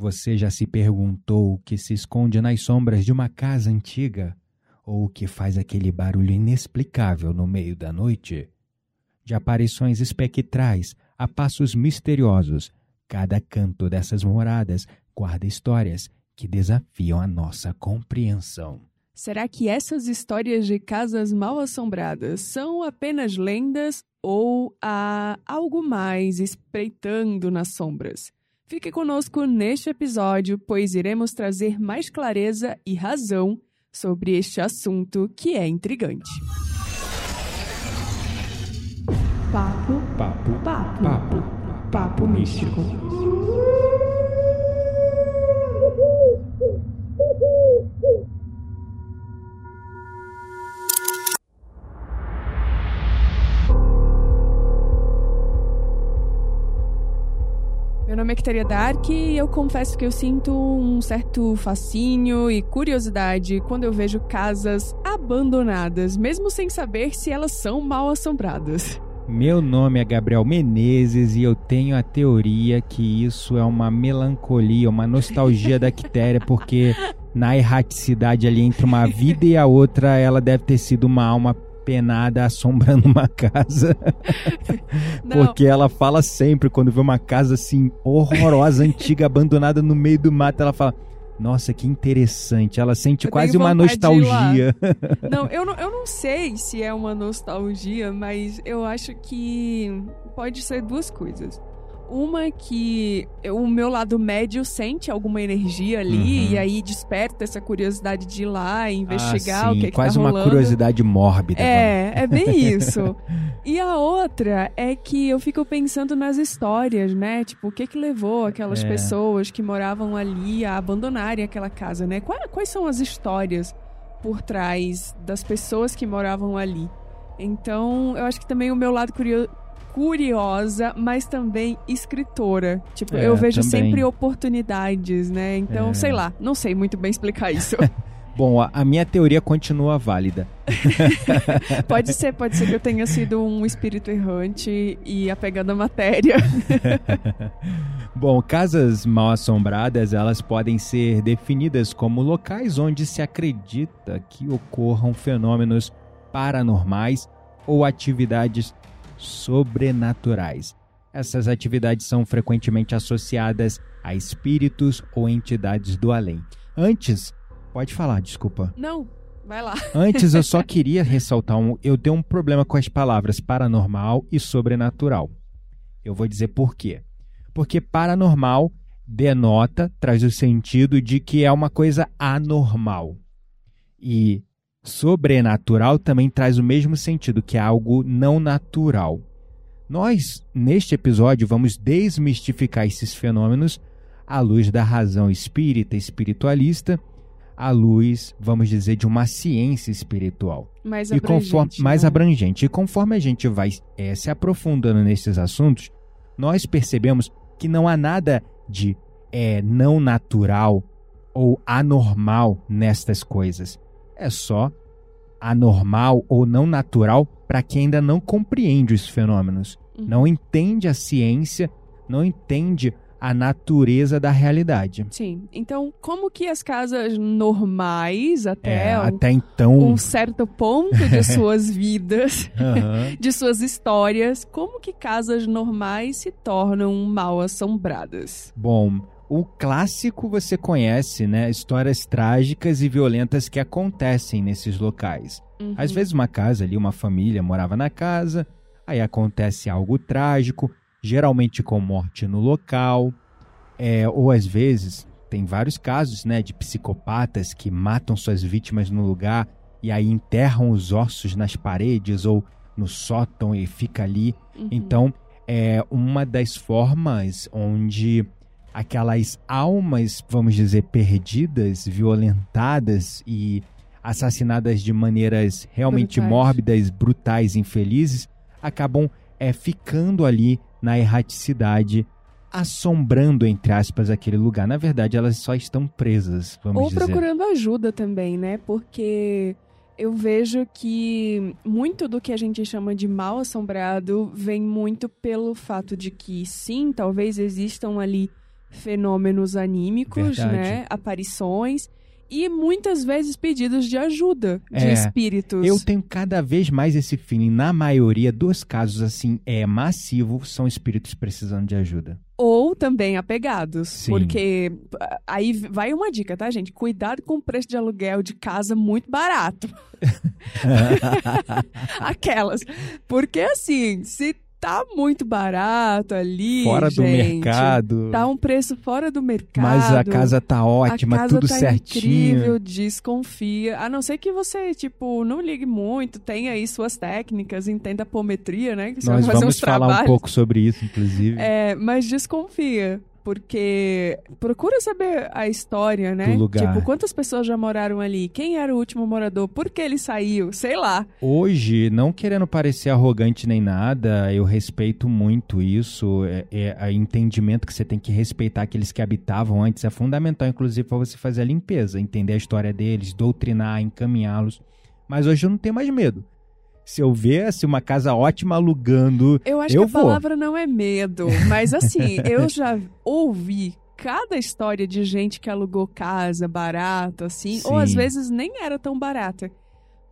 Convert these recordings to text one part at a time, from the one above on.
Você já se perguntou o que se esconde nas sombras de uma casa antiga? Ou o que faz aquele barulho inexplicável no meio da noite? De aparições espectrais a passos misteriosos, cada canto dessas moradas guarda histórias que desafiam a nossa compreensão. Será que essas histórias de casas mal assombradas são apenas lendas ou há algo mais espreitando nas sombras? Fique conosco neste episódio, pois iremos trazer mais clareza e razão sobre este assunto que é intrigante. Papo, Papo, papo, papo, papo místico. Meu nome é Kitaria Dark e eu confesso que eu sinto um certo fascínio e curiosidade quando eu vejo casas abandonadas, mesmo sem saber se elas são mal assombradas. Meu nome é Gabriel Menezes e eu tenho a teoria que isso é uma melancolia, uma nostalgia da Quitéria, porque na erraticidade ali entre uma vida e a outra, ela deve ter sido uma alma penada assombrando uma casa. Porque ela fala sempre, quando vê uma casa assim horrorosa, antiga, abandonada no meio do mato, ela fala: Nossa, que interessante. Ela sente Eu quase uma nostalgia. Não, eu não, eu não sei se é uma nostalgia, mas eu acho que pode ser duas coisas. Uma é que o meu lado médio sente alguma energia ali Uhum. e aí desperta essa curiosidade de ir lá e investigar Ah, o que, é que quase tá uma rolando. curiosidade mórbida. É, é bem isso. E a outra é que eu fico pensando nas histórias, né? Tipo, o que que levou aquelas É. pessoas que moravam ali a abandonarem aquela casa, né? Qua- Quais, são as histórias por trás das pessoas que moravam ali? Então, eu acho que também o meu lado curio- curiosa, mas também escritora. Tipo, É, eu vejo também. sempre oportunidades, né? Então, É. sei lá, não sei muito bem explicar isso. Bom, a, minha teoria continua válida. Pode ser, pode ser que eu tenha sido um espírito errante e apegado à matéria. Bom, casas mal assombradas, elas podem ser definidas como locais onde se acredita que ocorram fenômenos paranormais ou atividades sobrenaturais. Essas atividades são frequentemente associadas a espíritos ou entidades do além. Antes, pode falar, desculpa. Não, vai lá. Antes eu só queria ressaltar um, eu tenho um problema com as palavras paranormal e sobrenatural. Eu vou dizer por quê. Porque paranormal denota, traz o sentido de que é uma coisa anormal. E sobrenatural também traz o mesmo sentido, que é algo não natural. Nós, neste episódio, vamos desmistificar esses fenômenos à luz da razão espírita, espiritualista, à luz, vamos dizer, de uma ciência espiritual Mais e conforme abrangente, mais né? abrangente. E conforme a gente vai eh, se aprofundando nesses assuntos, nós percebemos que não há nada de eh, não natural ou anormal nestas coisas. É só anormal ou não natural para quem ainda não compreende os fenômenos, Uhum. não entende a ciência, não entende a natureza da realidade. Sim. Então, como que as casas normais, até, É, um, até então. um certo ponto de suas vidas, Aham. de suas histórias, como que casas normais se tornam mal assombradas? Bom, o clássico você conhece, né? Histórias trágicas e violentas que acontecem nesses locais. Uhum. Às vezes uma casa ali, uma família morava na casa, aí acontece algo trágico, geralmente com morte no local, é, ou às vezes tem vários casos, né, de psicopatas que matam suas vítimas no lugar e aí enterram os ossos nas paredes ou no sótão e fica ali. Uhum. Então, é uma das formas onde aquelas almas, vamos dizer, perdidas, violentadas e assassinadas de maneiras realmente Brutais. mórbidas, brutais, infelizes, acabam é, ficando ali na erraticidade, assombrando, entre aspas, aquele lugar. Na verdade, elas só estão presas, vamos Ou dizer. procurando ajuda também, né? Porque eu vejo que muito do que a gente chama de mal assombrado vem muito pelo fato de que, sim, talvez existam ali fenômenos anímicos, Verdade. né? Aparições e muitas vezes pedidos de ajuda de É, espíritos. Eu tenho cada vez mais esse feeling. Na maioria dos casos, assim, é massivo, são espíritos precisando de ajuda. Ou também apegados. Sim. Porque ah, aí vai uma dica, tá, gente? Cuidado com o preço de aluguel de casa muito barato. Aquelas. Porque assim, se tá muito barato ali. Fora do gente, mercado. Tá um preço fora do mercado. Mas a casa tá ótima, a casa tudo tá certinho. incrível, desconfia. A não ser que você, tipo, não ligue muito, tenha aí suas técnicas, entenda a apometria, né? Que você Nós vai fazer vamos uns falar um trabalhos. pouco sobre isso, inclusive. É, mas desconfia. Porque procura saber a história, né? Do lugar. Tipo, quantas pessoas já moraram ali? Quem era o último morador? Por que ele saiu? Sei lá. Hoje, não querendo parecer arrogante nem nada, eu respeito muito isso. É, é, a entendimento que você tem que respeitar aqueles que habitavam antes é fundamental, inclusive, para você fazer a limpeza, entender a história deles, doutrinar, encaminhá-los. Mas hoje eu não tenho mais medo. Se eu ver assim, uma casa ótima alugando, Eu acho Eu que a vou. palavra não é medo, mas assim, eu já ouvi cada história de gente que alugou casa barata, assim, ou às Sim. vezes nem era tão barata.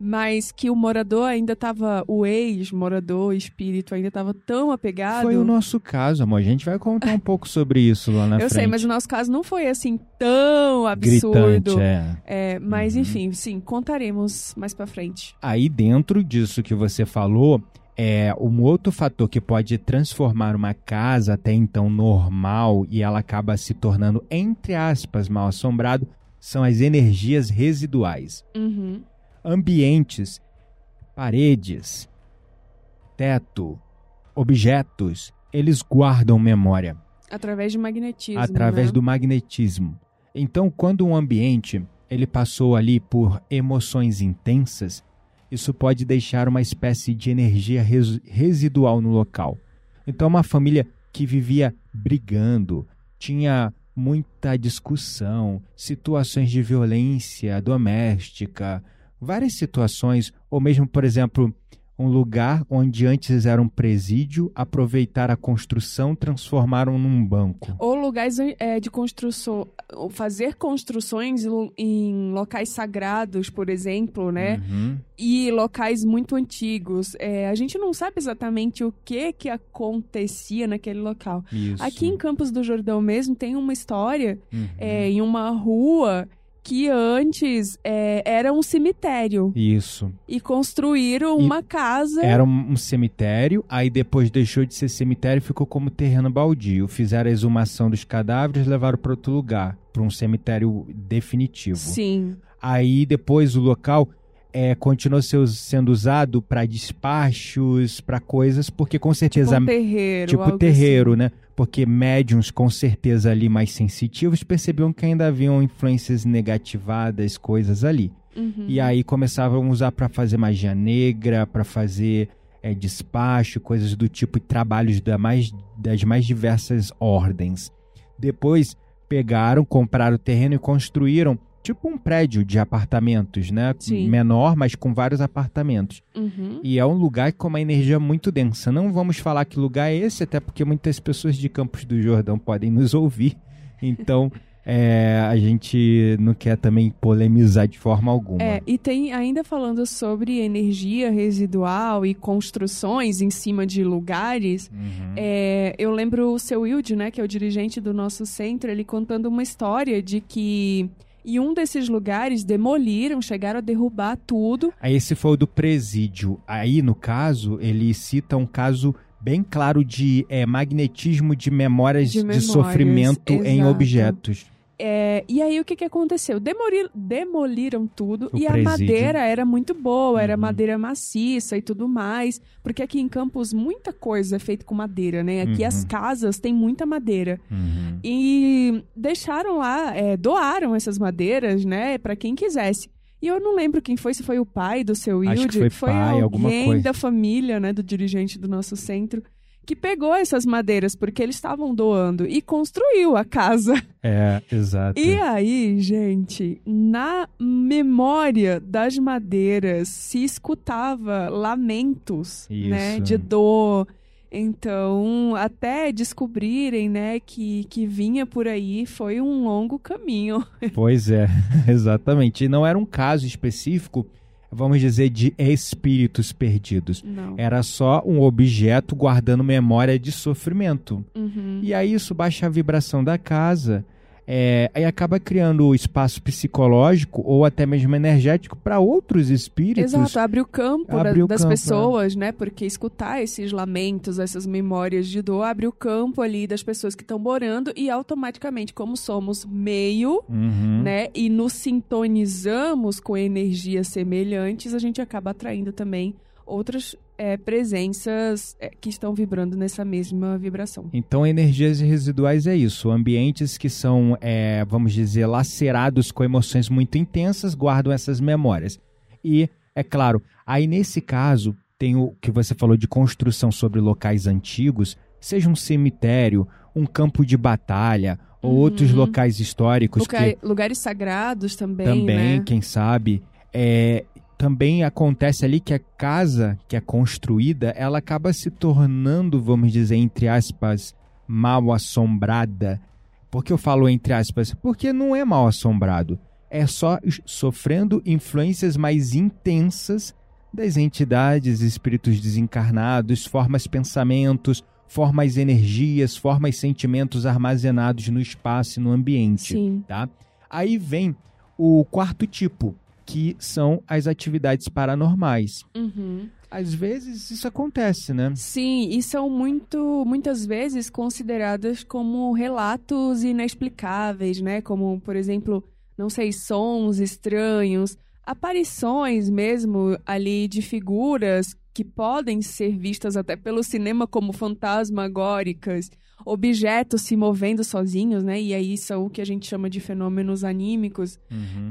Mas que o morador ainda tava, o ex-morador, espírito, ainda tava tão apegado. foi o nosso caso, amor. A gente vai contar um pouco sobre isso lá na Eu frente. sei, mas o nosso caso não foi assim tão absurdo. Gritante, é. É, mas Uhum. enfim, sim, contaremos mais pra frente. Aí dentro disso que você falou, é um outro fator que pode transformar uma casa até então normal e ela acaba se tornando entre aspas mal assombrado são as energias residuais. Uhum. Ambientes, paredes, teto, objetos, eles guardam memória Através de magnetismo. através né? do magnetismo. Então, quando um ambiente ele passou ali por emoções intensas, isso pode deixar uma espécie de energia res- residual no local. Então, uma família que vivia brigando, tinha muita discussão, situações de violência doméstica, várias situações, ou mesmo, por exemplo, um lugar onde antes era um presídio, aproveitar a construção, transformaram num banco. Ou lugares é, de construção. Fazer construções em- em locais sagrados, por exemplo, né? Uhum. E locais muito antigos. É, a gente não sabe exatamente o que que acontecia naquele local. Isso. Aqui em Campos do Jordão mesmo tem uma história Uhum. é, em uma rua que antes é, era um cemitério. Isso. E construíram E uma casa. Era um, um cemitério, aí depois deixou de ser cemitério e ficou como terreno baldio. Fizeram a exumação dos cadáveres e levaram para outro lugar, para um cemitério definitivo. Sim. Aí depois o local é, continuou seu- sendo usado para despachos, para coisas, porque com Tipo certeza um terreiro. tipo terreiro, assim. né? Porque médiums, com certeza ali mais sensitivos, percebiam que ainda haviam influências negativadas, coisas ali. Uhum. E aí começavam a usar para fazer magia negra, para fazer é, despacho, coisas do tipo, e trabalhos da mais, das mais diversas ordens. Depois pegaram, compraram o terreno e construíram tipo um prédio de apartamentos, né? Sim. Menor, mas com vários apartamentos. Uhum. E é um lugar com uma energia muito densa. Não vamos falar que lugar é esse, até porque muitas pessoas de Campos do Jordão podem nos ouvir. Então, é, a gente não quer também polemizar de forma alguma. É, e tem ainda falando sobre energia residual e construções em cima de lugares. Uhum. É, eu lembro o seu Wilde, né, que é o dirigente do nosso centro, ele contando uma história de que em um desses lugares demoliram, chegaram a derrubar tudo. Aí esse foi o do presídio. Aí, no caso, ele cita um caso bem claro de é, magnetismo de memórias De de, memórias, sofrimento em exato. objetos. É, e aí o que, que aconteceu? Demoli- demoliram tudo O e a presídio. madeira era muito boa, era Uhum. madeira maciça e tudo mais. Porque aqui em Campos muita coisa é feita com madeira, né? Aqui Uhum. as casas têm muita madeira. Uhum. E deixaram lá, é, doaram essas madeiras, né, Pra quem quisesse. E eu não lembro quem foi, se foi o pai do seu Acho Wilde, que foi pai, alguém da família, né, do dirigente do nosso centro, que pegou essas madeiras porque eles estavam doando e construiu a casa. É, exato. E aí, gente, na memória das madeiras se escutava lamentos, Isso. né, de dor. Então, até descobrirem, né, que, que vinha por aí, foi um longo caminho. Pois é, exatamente. E não era um caso específico, vamos dizer, de espíritos perdidos. Não. Era só um objeto guardando memória de sofrimento. Uhum. E aí isso baixa a vibração da casa. É, aí acaba criando o espaço psicológico ou até mesmo energético para outros espíritos. Exato, abre o campo da- Abre o das campo, é. pessoas, né? Porque escutar esses lamentos, essas memórias de dor, abre o campo ali das pessoas que estão morando e automaticamente, como somos meio, Uhum. né? E nos sintonizamos com energias semelhantes, a gente acaba atraindo também outras é, presenças é, que estão vibrando nessa mesma vibração. Então, energias residuais é isso. Ambientes que são, é, vamos dizer, lacerados com emoções muito intensas guardam essas memórias. E, é claro, aí nesse caso, tem o que você falou de construção sobre locais antigos, seja um cemitério, um campo de batalha, ou Uhum. outros locais históricos Lugar- que Lugares sagrados também, também, né? quem sabe, é, também acontece ali que a casa que é construída, ela acaba se tornando, vamos dizer, entre aspas, mal assombrada. Por que eu falo entre aspas? Porque não é mal assombrado. É só sofrendo influências mais intensas das entidades, espíritos desencarnados, formas pensamentos, formas energias, formas sentimentos armazenados no espaço e no ambiente Sim. tá? Aí vem o quarto tipo, que são as atividades paranormais. Uhum. Às vezes isso acontece, né? Sim, e são muito, muitas vezes consideradas como relatos inexplicáveis, né? Como, por exemplo, não sei, sons estranhos, aparições mesmo ali de figuras que podem ser vistas até pelo cinema como fantasmagóricas, objetos se movendo sozinhos, né? E aí são o que a gente chama de fenômenos anímicos.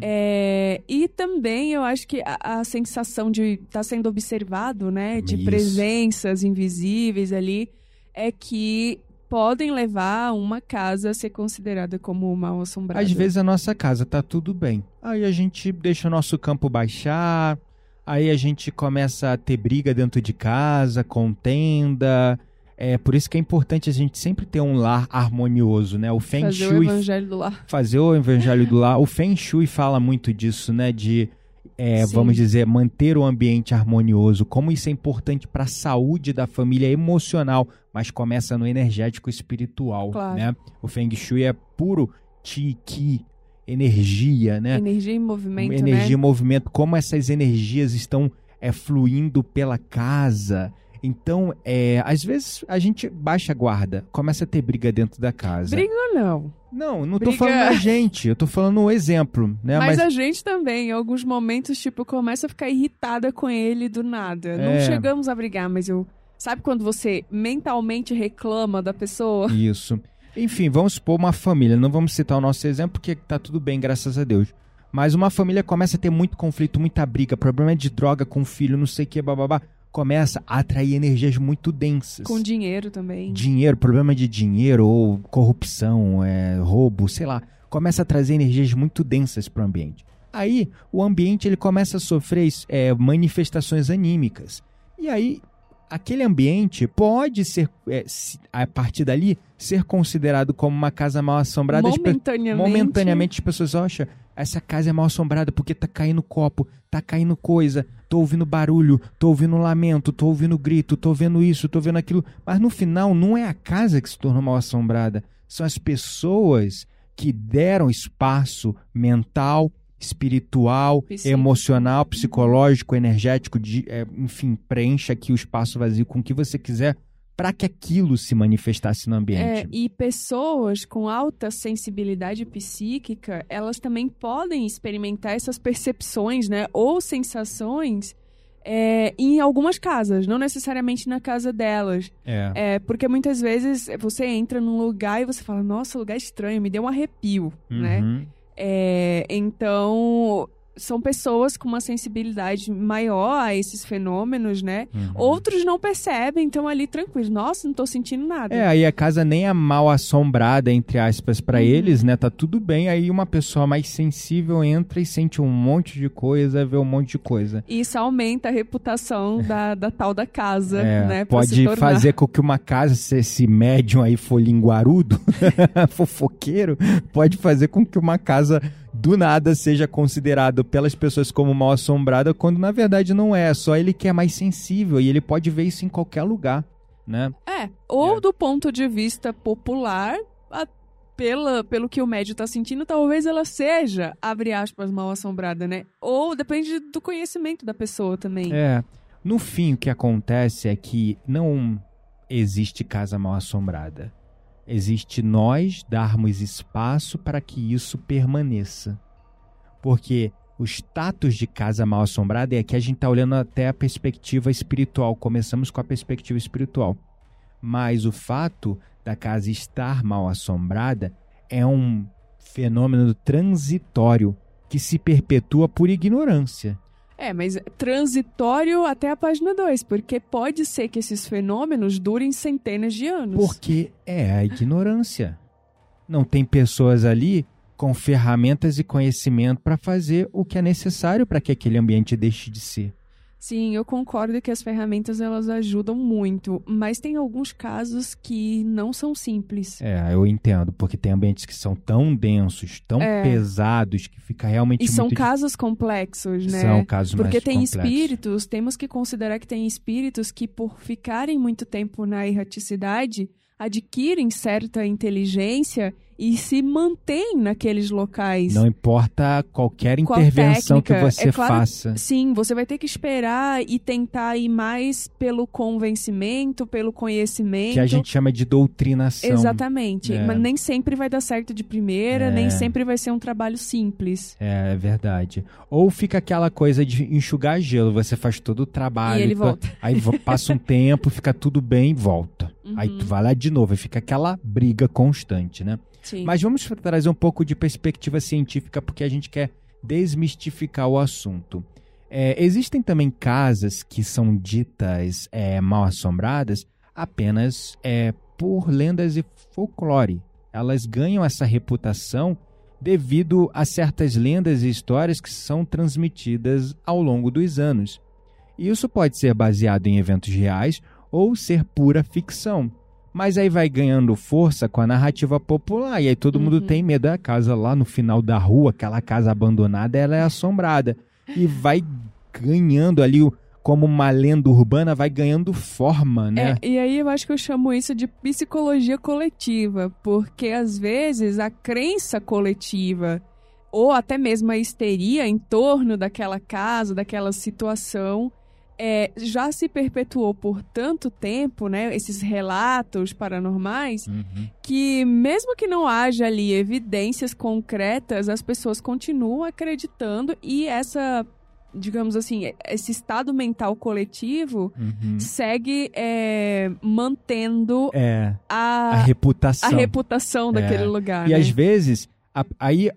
É, e também eu acho que a, a sensação de estar sendo observado, né? De Isso. presenças invisíveis ali, é que podem levar uma casa a ser considerada como mal assombrada. Às vezes a nossa casa tá tudo bem. Aí a gente deixa o nosso campo baixar, aí a gente começa a ter briga dentro de casa, contenda. É por isso que é importante a gente sempre ter um lar harmonioso, né? O Feng Fazer o Shui evangelho do lar. fazer o evangelho do lar. O Feng Shui fala muito disso, né? De, é, vamos dizer, manter o ambiente harmonioso. Como isso é importante para a saúde da família emocional, mas começa no energético espiritual, Claro. né? O Feng Shui é puro Qi, Qi, energia, né? Energia em movimento, energia e né? movimento. Como essas energias estão é, fluindo pela casa. Então, é, às vezes a gente baixa a guarda, começa a ter briga dentro da casa. Briga ou não? Não, não tô Briga. falando da gente, eu tô falando um exemplo, né? Mas, Mas, a gente também, em alguns momentos, tipo, começa a ficar irritada com ele do nada. Não É. chegamos a brigar, mas eu. Sabe quando você mentalmente reclama da pessoa? Isso. Enfim, vamos supor uma família, não vamos citar o nosso exemplo porque tá tudo bem, graças a Deus. Mas uma família começa a ter muito conflito, muita briga, problema de droga com o filho, não sei o que, bababá. Começa a atrair energias muito densas. Com dinheiro também. dinheiro, problema de dinheiro ou corrupção, é, roubo, sei lá, começa a trazer energias muito densas para o ambiente. Aí o ambiente ele começa a sofrer é, manifestações anímicas. E aí aquele ambiente pode ser, é, a partir dali, ser considerado como uma casa mal assombrada. As Momentaneamente. Momentaneamente as pessoas acham, essa casa é mal assombrada porque tá caindo copo, tá caindo coisa, tô ouvindo barulho, tô ouvindo lamento, tô ouvindo grito, tô vendo isso, tô vendo aquilo. Mas no final não é a casa que se tornou mal assombrada, são as pessoas que deram espaço mental, espiritual, Psíquico. emocional, psicológico, energético, de, é, enfim, preencha aqui o espaço vazio com o que você quiser para que aquilo se manifestasse no É, ambiente. e pessoas com alta sensibilidade psíquica, elas também podem experimentar essas percepções, né? Ou sensações é, em algumas casas, não necessariamente na casa delas. É. É, porque muitas vezes você entra num lugar e você fala, nossa, lugar estranho, me deu um arrepio, né? É, então, são pessoas com uma sensibilidade maior a esses fenômenos, né? Uhum. Outros não percebem, estão ali tranquilos. Nossa, não tô sentindo nada. É, aí a casa nem é mal assombrada, entre aspas, pra Uhum. eles, né? Tá tudo bem. Aí uma pessoa mais sensível entra e sente um monte de coisa, vê um monte de coisa. Isso aumenta a reputação da, da tal da casa, É, né? pode fazer com que uma casa, se esse médium aí for linguarudo, fofoqueiro, pode fazer com que uma casa do nada seja considerada pelas pessoas como mal assombrada, quando na verdade não é. Só ele que é mais sensível e ele pode ver isso em qualquer lugar, né? É, ou É. do ponto de vista popular, a- pela, pelo que o médio tá sentindo, talvez ela seja, abre aspas, mal assombrada, né? Ou depende do conhecimento da pessoa também. É. No fim, o que acontece é que não existe casa mal assombrada. Existe nós darmos espaço para que isso permaneça. Porque o status de casa mal assombrada é que a gente está olhando até a perspectiva espiritual. Começamos com a perspectiva espiritual. Mas o fato da casa estar mal assombrada é um fenômeno transitório que se perpetua por ignorância. É, mas transitório até a página 2, porque pode ser que esses fenômenos durem centenas de anos. Porque é a ignorância. Não tem pessoas ali com ferramentas e conhecimento para fazer o que é necessário para que aquele ambiente deixe de ser. Sim, eu concordo que as ferramentas elas ajudam muito, mas tem alguns casos que não são simples. É, eu entendo, porque tem ambientes que são tão densos, tão É. pesados, que fica realmente E são casos complexos, né? São casos Porque tem complexos. espíritos, temos que considerar que tem espíritos que, por ficarem muito tempo na erraticidade, adquirem certa inteligência e se mantêm naqueles locais. Não importa qualquer Qual intervenção que técnica? você É claro- faça. Sim, você vai ter que esperar e tentar ir mais pelo convencimento, pelo conhecimento. Que a gente chama de doutrinação. Exatamente. É. Mas nem sempre vai dar certo de primeira, É. nem sempre vai ser um trabalho simples. É, é verdade. Ou fica aquela coisa de enxugar gelo, você faz todo o trabalho. E ele volta. Aí passa um tempo, fica tudo bem e volta. Aí Uhum. tu vai lá de novo e fica aquela briga constante, né? Sim. Mas vamos trazer um pouco de perspectiva científica porque a gente quer desmistificar o assunto. É, existem também casas que são ditas é, mal assombradas apenas é, por lendas e folclore. Elas ganham essa reputação devido a certas lendas e histórias que são transmitidas ao longo dos anos. E isso pode ser baseado em eventos reais ou ser pura ficção. Mas aí vai ganhando força com a narrativa popular. E aí todo mundo Uhum. tem medo. A casa lá no final da rua, aquela casa abandonada, ela é assombrada. E vai ganhando ali, o- como uma lenda urbana, vai ganhando forma, né? É, e aí eu acho que eu chamo isso de psicologia coletiva, porque às vezes a crença coletiva ou até mesmo a histeria em torno daquela casa, daquela situação, é, já se perpetuou por tanto tempo, né? Esses relatos paranormais, Uhum. que mesmo que não haja ali evidências concretas, as pessoas continuam acreditando e essa, digamos assim, esse estado mental coletivo Uhum. segue é, mantendo É, a, a, reputação. a reputação daquele É. lugar. E né? às vezes, a- aí,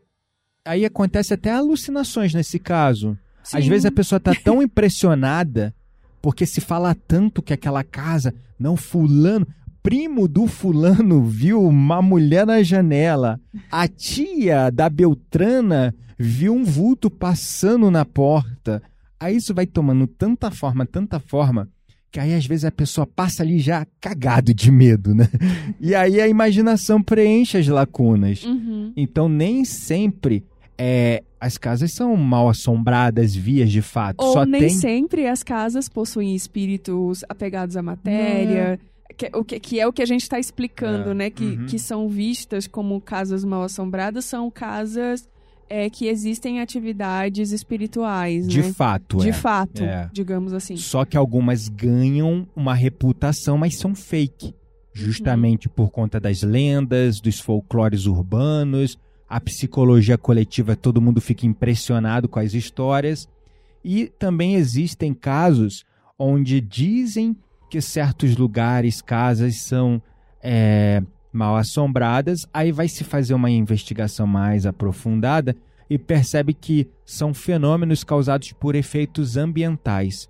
aí acontece até alucinações nesse caso. Às Sim. vezes a pessoa tá tão impressionada porque se fala tanto que aquela casa, não fulano, primo do fulano viu uma mulher na janela. A tia da Beltrana viu um vulto passando na porta. Aí isso vai tomando tanta forma, tanta forma, que aí às vezes a pessoa passa ali já cagado de medo, né? E aí a imaginação preenche as lacunas. Uhum. Então nem sempre é, as casas são mal assombradas, vias de fato. Ou Só nem tem. sempre as casas possuem espíritos apegados à matéria. Que, o que, que é o que a gente está explicando, É, né? Que, uhum. que são vistas como casas mal assombradas, são casas é, que existem atividades espirituais, De né? fato, De é. fato, É. digamos assim. Só que algumas ganham uma reputação, mas são fake. Justamente por conta das lendas, dos folclores urbanos, a psicologia coletiva, todo mundo fica impressionado com as histórias. E também existem casos onde dizem que certos lugares, casas são é, mal assombradas, aí vai se fazer uma investigação mais aprofundada e percebe que são fenômenos causados por efeitos ambientais.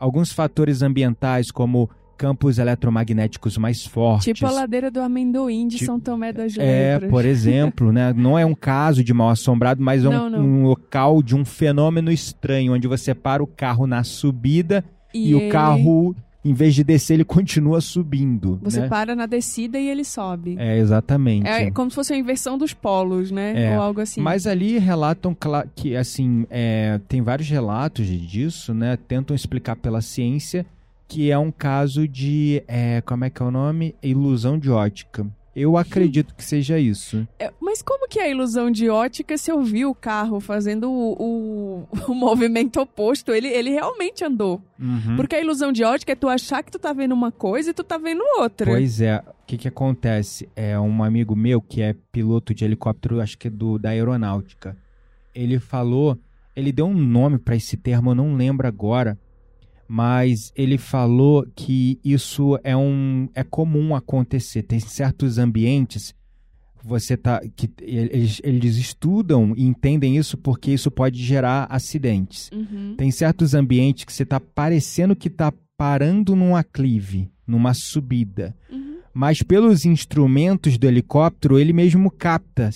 Alguns fatores ambientais, como campos eletromagnéticos mais fortes. Tipo a ladeira do amendoim de Tipo- São Tomé das É, Letras. por exemplo, né? Não é um caso de mal assombrado, mas é um, Não, não. um local de um fenômeno estranho, onde você para o carro na subida e, o ele- carro, em vez de descer, ele continua subindo. Você né? para na descida e ele sobe. É, exatamente. É como se fosse a inversão dos polos, né? É, Ou algo assim. Mas ali relatam que, assim, é, tem vários relatos disso, né? Tentam explicar pela ciência que é um caso de, é, como é que é o nome? Ilusão de ótica. Eu acredito que seja isso. É, mas como que é a ilusão de ótica se eu vi o carro fazendo o, o- o movimento oposto? Ele, ele realmente andou. Uhum. Porque a ilusão de ótica é tu achar que tu tá vendo uma coisa e tu tá vendo outra. Pois é, o que que acontece? É um amigo meu que é piloto de helicóptero, acho que é do, da aeronáutica. Ele falou, ele deu um nome para esse termo, eu não lembro agora, mas ele falou que isso é um é comum acontecer. Tem certos ambientes você tá que eles, eles estudam e entendem isso porque isso pode gerar acidentes. Uhum. Tem certos ambientes que você tá parecendo que tá parando num aclive, numa subida. Uhum. Mas pelos instrumentos do helicóptero, ele mesmo capta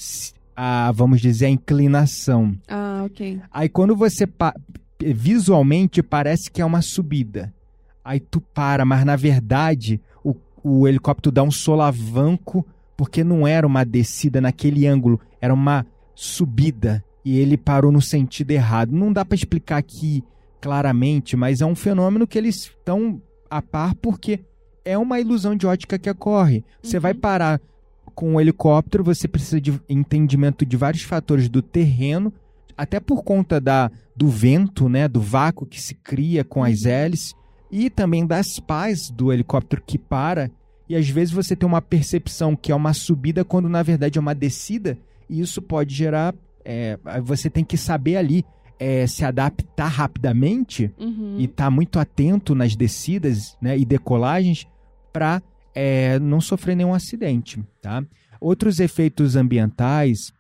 a, vamos dizer, a inclinação. Ah, ok. Aí quando você visualmente parece que é uma subida. Aí tu para, mas na verdade o, o helicóptero dá um solavanco porque não era uma descida naquele ângulo, era uma subida e ele parou no sentido errado. Não dá para explicar aqui claramente, mas é um fenômeno que eles estão a par porque é uma ilusão de ótica que ocorre. Você Uhum. vai parar com o helicóptero, você precisa de entendimento de vários fatores do terreno, até por conta da, do vento, né, do vácuo que se cria com as hélices e também das pás do helicóptero que para. E às vezes você tem uma percepção que é uma subida quando na verdade é uma descida, e isso pode gerar. é, você tem que saber ali é, se adaptar rapidamente Uhum. e estar muito atento nas descidas né, e decolagens para não sofrer nenhum acidente. Tá? Outros efeitos ambientais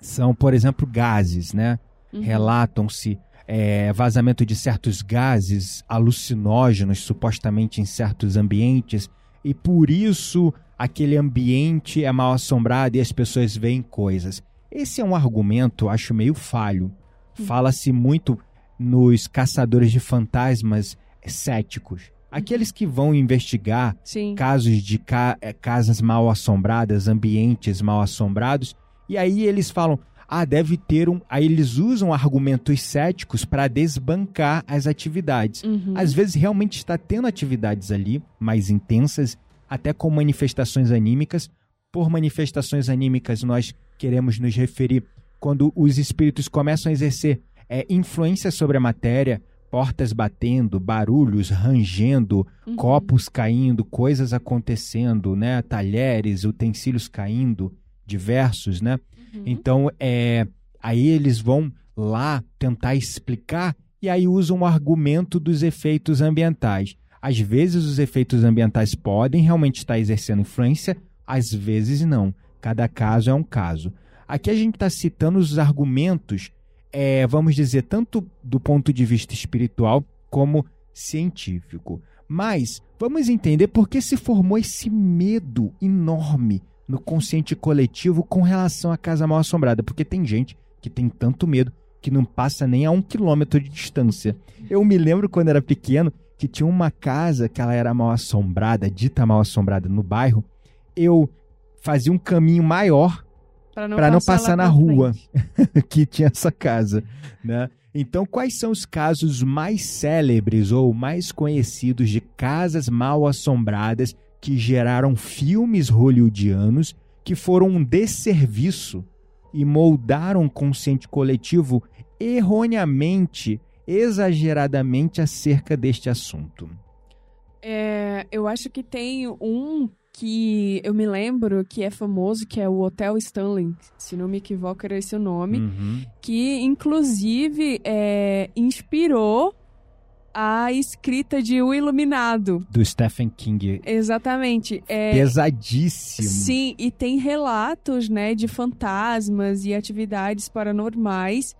são, por exemplo, gases. Né? Uhum. Relatam-se é, vazamento de certos gases alucinógenos, supostamente em certos ambientes, e por isso aquele ambiente é mal assombrado e as pessoas veem coisas. Esse é um argumento, acho, meio falho. Fala-se muito nos caçadores de fantasmas céticos. Aqueles que vão investigar Sim. casos de ca- eh, casas mal assombradas, ambientes mal assombrados, e aí eles falam: ah, deve ter um. Aí eles usam argumentos céticos para desbancar as atividades. Uhum. Às vezes realmente está tendo atividades ali mais intensas, até com manifestações anímicas. Por manifestações anímicas, nós queremos nos referir quando os espíritos começam a exercer é, influência sobre a matéria, portas batendo, barulhos rangendo, Uhum. copos caindo, coisas acontecendo, né? Talheres, utensílios caindo, diversos, né? Uhum. Então, é, aí eles vão lá tentar explicar e aí usam o argumento dos efeitos ambientais. Às vezes os efeitos ambientais podem realmente estar exercendo influência, às vezes não. Cada caso é um caso. Aqui a gente está citando os argumentos, é, vamos dizer, tanto do ponto de vista espiritual como científico. Mas vamos entender por que se formou esse medo enorme no consciente coletivo com relação à casa mal assombrada. Porque tem gente que tem tanto medo que não passa nem a um quilômetro de distância. Eu me lembro quando era pequeno que tinha uma casa que ela era mal assombrada, dita mal assombrada no bairro. Eu fazia um caminho maior Pra não, não passar na rua. que tinha essa casa, né? Então, quais são os casos mais célebres ou mais conhecidos de casas mal assombradas que geraram filmes hollywoodianos que foram um desserviço e moldaram o consciente coletivo erroneamente, exageradamente acerca deste assunto? É, eu acho que tem um que eu me lembro que é famoso, que é o Hotel Stanley. Se não me equivoco, era esse o nome. Uhum. que inclusive é, inspirou a escrita de O Iluminado. Do Stephen King. Exatamente. É, Pesadíssimo. Sim, e tem relatos, né, de fantasmas e atividades paranormais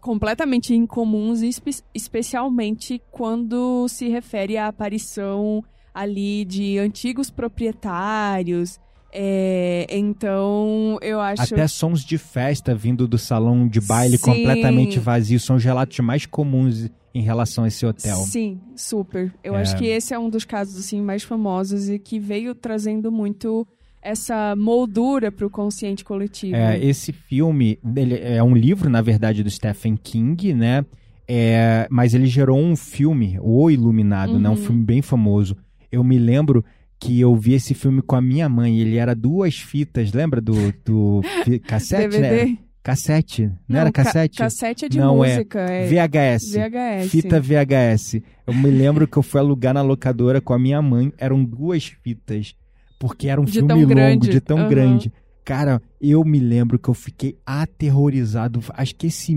completamente incomuns, espe- especialmente quando se refere à aparição ali de antigos proprietários. É, então, eu acho Até sons de festa vindo do salão de baile Sim. completamente vazio são os relatos mais comuns em relação a esse hotel. Sim, super. Eu É. acho que esse é um dos casos assim mais famosos e que veio trazendo muito essa moldura para o consciente coletivo. É, esse filme ele é um livro, na verdade, do Stephen King, né? É, mas ele gerou um filme, O Iluminado, né? Um Uhum. filme bem famoso. Eu me lembro que eu vi esse filme com a minha mãe. Ele era duas fitas, lembra do, do cassete, DVD? né? Cassete, não, era ca- cassete? cassete é de Não, é música. É, VHS. VHS. Fita VHS. Eu me lembro que eu fui alugar na locadora com a minha mãe. Eram duas fitas. Porque era um De filme longo, grande. de tão Aham. grande. Cara, eu me lembro que eu fiquei aterrorizado. Acho que esse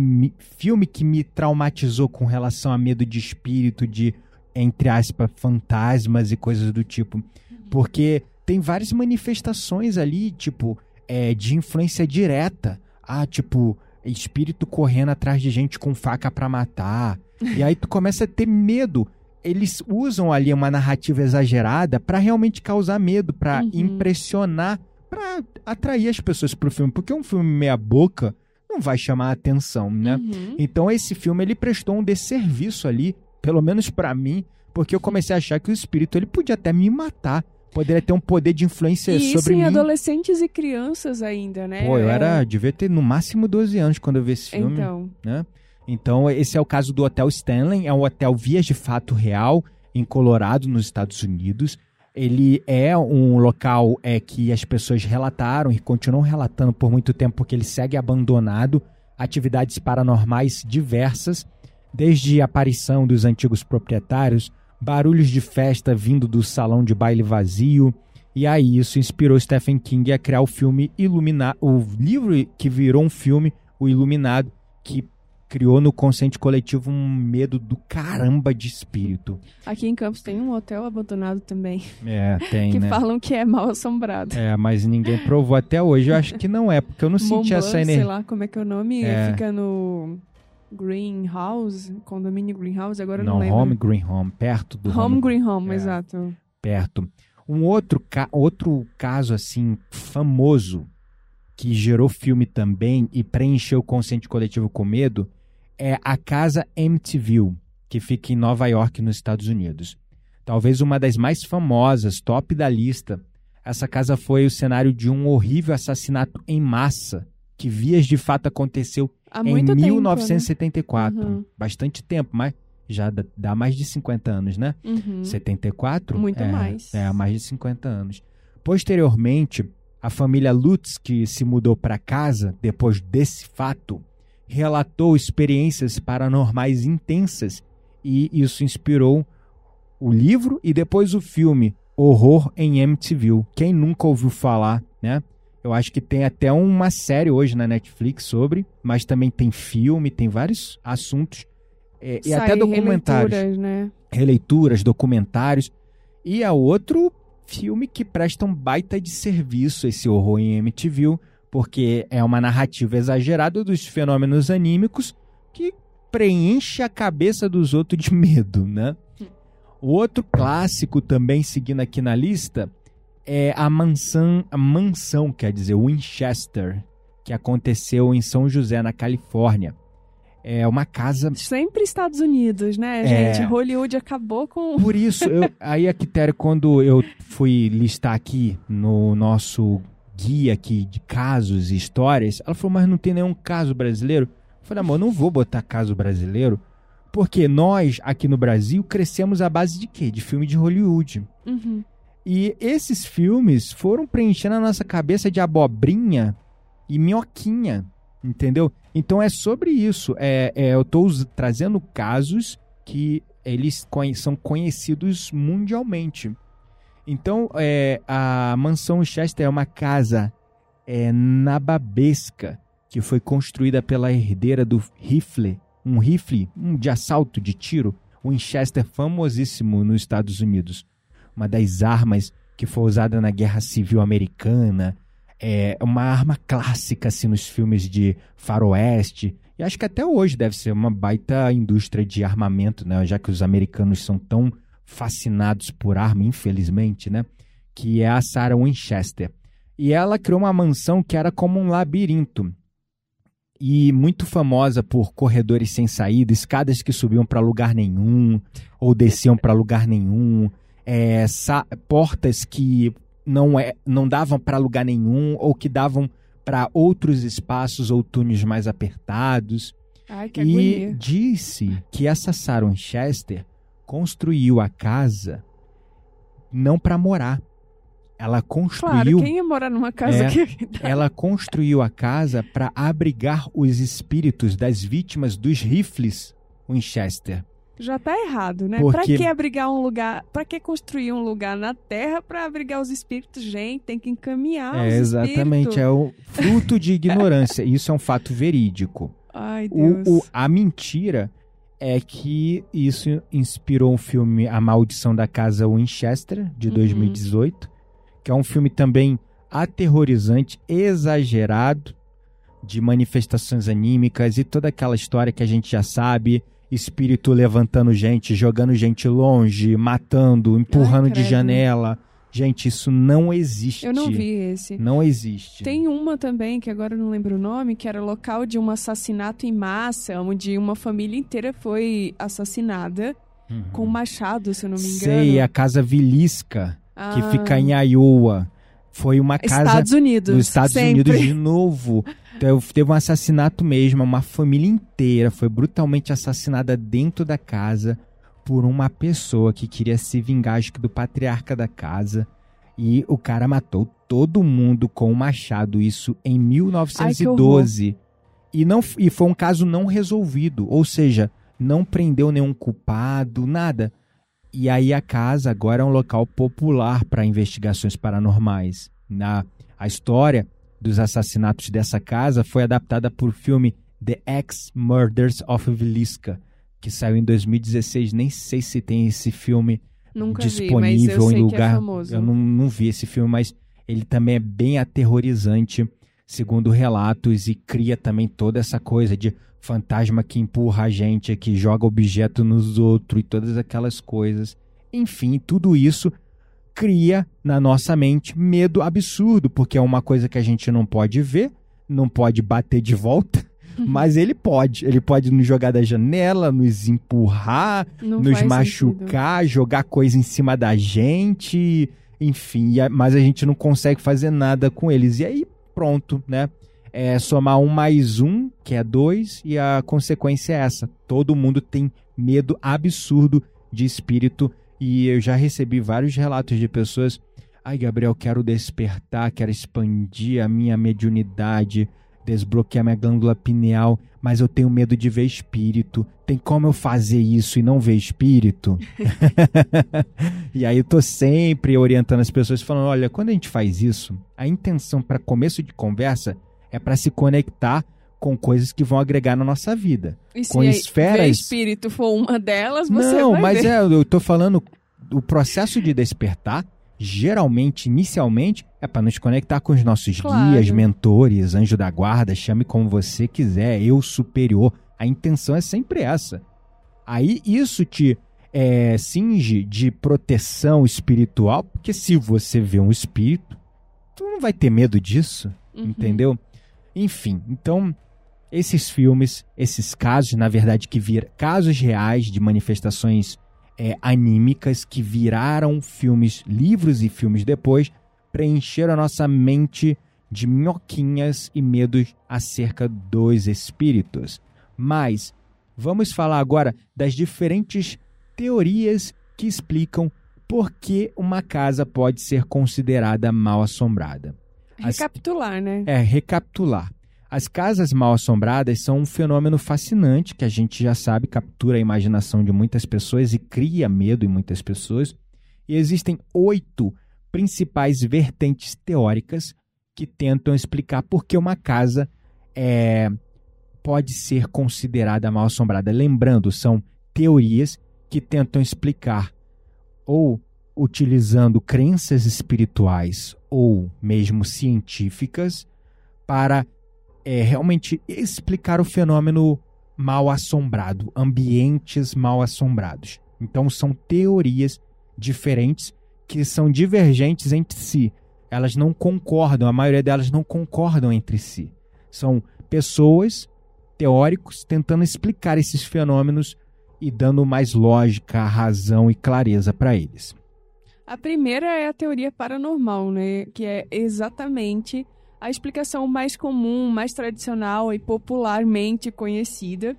filme que me traumatizou com relação a medo de espírito, de, entre aspas, fantasmas e coisas do tipo. Porque tem várias manifestações ali, tipo, é, de influência direta. Ah, tipo, espírito correndo atrás de gente com faca pra matar. E aí tu começa a ter medo. Eles usam ali uma narrativa exagerada pra realmente causar medo, pra Uhum. impressionar, pra atrair as pessoas pro filme, porque um filme meia boca não vai chamar a atenção, né? Uhum. Então esse filme ele prestou um desserviço ali, pelo menos pra mim, porque eu comecei a achar que o espírito ele podia até me matar, poderia ter um poder de influência E isso sobre em mim. adolescentes e crianças ainda, né? Pô, eu É, era, devia ter no máximo 12 anos quando eu vi esse filme, Então, né? Então esse é o caso do Hotel Stanley, é um hotel vias de fato real em Colorado, nos Estados Unidos. Ele é um local é que as pessoas relataram e continuam relatando por muito tempo porque ele segue abandonado, atividades paranormais diversas, desde a aparição dos antigos proprietários, barulhos de festa vindo do salão de baile vazio. E aí isso inspirou Stephen King a criar o filme Iluminado, o livro que virou um filme, O Iluminado, que criou no consciente coletivo um medo do caramba de espírito. aqui em Campos tem um hotel abandonado também, É, tem, que né? falam que é mal assombrado. É, mas ninguém provou até hoje. Eu acho que não é, porque eu não senti Mont Blanc, essa sei energia. lá como é que é o nome, É. fica no Greenhouse, condomínio Greenhouse, agora não, Não, lembro. Home Green Home, perto do Home Home, Green Home, É. exato. perto. Um outro, ca- outro caso assim famoso que gerou filme também e preencheu o consciente coletivo com medo é a casa Amityville, que fica em Nova York, nos Estados Unidos. Talvez uma das mais famosas, top da lista. Essa casa foi o cenário de um horrível assassinato em massa, que vias de fato aconteceu Há em muito tempo, né? 1974. Uhum. Bastante tempo, mas já dá- mais de 50 anos, né? Uhum. 74? Muito é, mais. É, há mais de 50 anos. Posteriormente, a família Lutz, que se mudou para casa depois desse fato, relatou experiências paranormais intensas e isso inspirou o livro e depois o filme Horror em Amityville. Quem nunca ouviu falar, né? Eu acho que tem até uma série hoje na Netflix sobre, mas também tem filme, tem vários assuntos é, e até documentários releituras, né? releituras, documentários. E é outro filme que presta um baita de serviço esse horror em MTV, porque é uma narrativa exagerada dos fenômenos anímicos que preenche a cabeça dos outros de medo, né? O outro clássico também seguindo aqui na lista é a mansão, a mansão, quer dizer, Winchester, que aconteceu em São José, na Califórnia. É uma casa Sempre Estados Unidos, né, É. gente? Hollywood acabou com. Por isso, eu, aí a Quitéria, quando eu fui listar aqui no nosso guia aqui de casos e histórias, ela falou, mas não tem nenhum caso brasileiro. Eu falei, amor, não vou botar caso brasileiro, porque nós, aqui no Brasil, crescemos à base de quê? De filme de Hollywood. Uhum. E esses filmes foram preenchendo a nossa cabeça de abobrinha e minhoquinha, entendeu? Então é sobre isso. É, é, eu estou trazendo casos que eles conhe- são conhecidos mundialmente. Então, é, a mansão Chester é uma casa é, nababesca que foi construída pela herdeira do rifle, um rifle um de assalto de tiro, Winchester famosíssimo nos Estados Unidos. Uma das armas que foi usada na Guerra Civil Americana. É uma arma clássica assim, nos filmes de faroeste. E acho que até hoje deve ser uma baita indústria de armamento, né? Já que os americanos são tão fascinados por arma, infelizmente, né? Que é a Sarah Winchester. E ela criou uma mansão que era como um labirinto. E muito famosa por corredores sem saída, escadas que subiam para lugar nenhum ou desciam para lugar nenhum, é, portas que não, é, não davam para lugar nenhum ou que davam para outros espaços ou túneis mais apertados. Ai, que e agonia. disse que essa Sarah Winchester construiu a casa não para morar. Ela Claro, construiu, quem ia morar numa casa É, que. ela construiu a casa para abrigar os espíritos das vítimas dos rifles Winchester. Já tá errado, né? Porque- Pra que abrigar um lugar. Pra que construir um lugar na terra pra abrigar os espíritos? Gente, tem que encaminhar é os exatamente, espíritos. é o fruto de ignorância. Isso é um fato verídico. Ai, Deus. O, o- a mentira é que isso inspirou o filme A Maldição da Casa Winchester, de Uhum. 2018, que é um filme também aterrorizante, exagerado, de manifestações anímicas e toda aquela história que a gente já sabe. Espírito levantando gente, jogando gente longe, matando, empurrando de credo. janela. Gente, isso não existe. Eu não vi esse. Não existe. Tem uma também, que agora eu não lembro o nome, que era local de um assassinato em massa, onde uma família inteira foi assassinada Uhum. com um machado, se eu não me engano. Sei, a casa Vilisca. que Ah, fica em Iowa. Foi uma casa Estados Unidos. nos Estados sempre. Unidos de novo. Então, Teve um assassinato mesmo, uma família inteira foi brutalmente assassinada dentro da casa por uma pessoa que queria se vingar acho que do patriarca da casa. E o cara matou todo mundo com um machado, isso em 1912. e, não, e foi um caso não resolvido, ou seja, não prendeu nenhum culpado, nada. E aí a casa agora é um local popular para investigações paranormais. Na, a história dos assassinatos dessa casa foi adaptada por filme The X Murders of Villisca, que saiu em 2016. Nem sei se tem esse filme Nunca vi, disponível sei em é lugar. famoso. eu não, não vi esse filme, mas ele também é bem aterrorizante, segundo relatos, e cria também toda essa coisa de fantasma que empurra a gente, que joga objeto nos outros e todas aquelas coisas. Enfim, tudo isso cria na nossa mente medo absurdo, porque é uma coisa que a gente não pode ver, não pode bater de volta, mas ele pode. Ele pode nos jogar da janela, nos empurrar, Não nos machucar, jogar coisa em cima da gente, enfim, mas a gente não consegue fazer nada com eles. E aí, pronto, né? É somar um mais um, que é dois, e a consequência é essa. Todo mundo tem medo absurdo de espírito, e eu já recebi vários relatos de pessoas. Ai, Gabriel, quero despertar, quero expandir a minha mediunidade, desbloquear minha glândula pineal, mas eu tenho medo de ver espírito. Tem como eu fazer isso e não ver espírito? e aí eu tô sempre orientando as pessoas falando, olha, quando a gente faz isso, a intenção para começo de conversa é para se conectar com coisas que vão agregar na nossa vida. E se com esferas- ver espírito for uma delas, você não, vai mas ver. é, eu tô falando o processo de despertar, geralmente, inicialmente, é para nos conectar com os nossos Claro. guias, mentores, anjo da guarda, chame como você quiser, eu superior. A intenção é sempre essa. Aí isso te é, cinge de proteção espiritual, porque se você vê um espírito, tu não vai ter medo disso, Uhum. entendeu? Enfim, então esses filmes, esses casos, na verdade, que viram casos reais de manifestações é, anímicas que viraram filmes, livros e filmes depois, preencheram a nossa mente de minhoquinhas e medos acerca dos espíritos. Mas vamos falar agora das diferentes teorias que explicam por que uma casa pode ser considerada mal assombrada. As- Recapitular, né? é, recapitular. As casas mal assombradas são um fenômeno fascinante que a gente já sabe captura a imaginação de muitas pessoas e cria medo em muitas pessoas. E existem oito principais vertentes teóricas que tentam explicar por que uma casa é, pode ser considerada mal assombrada. Lembrando, são teorias que tentam explicar ou utilizando crenças espirituais ou mesmo científicas para é, realmente explicar o fenômeno mal assombrado, ambientes mal assombrados. Então são teorias diferentes que são divergentes entre si. Elas não concordam, a maioria delas não concordam entre si. São pessoas, teóricos, tentando explicar esses fenômenos e dando mais lógica, razão e clareza para eles. A primeira é a teoria paranormal, né? Que é exatamente a explicação mais comum, mais tradicional e popularmente conhecida.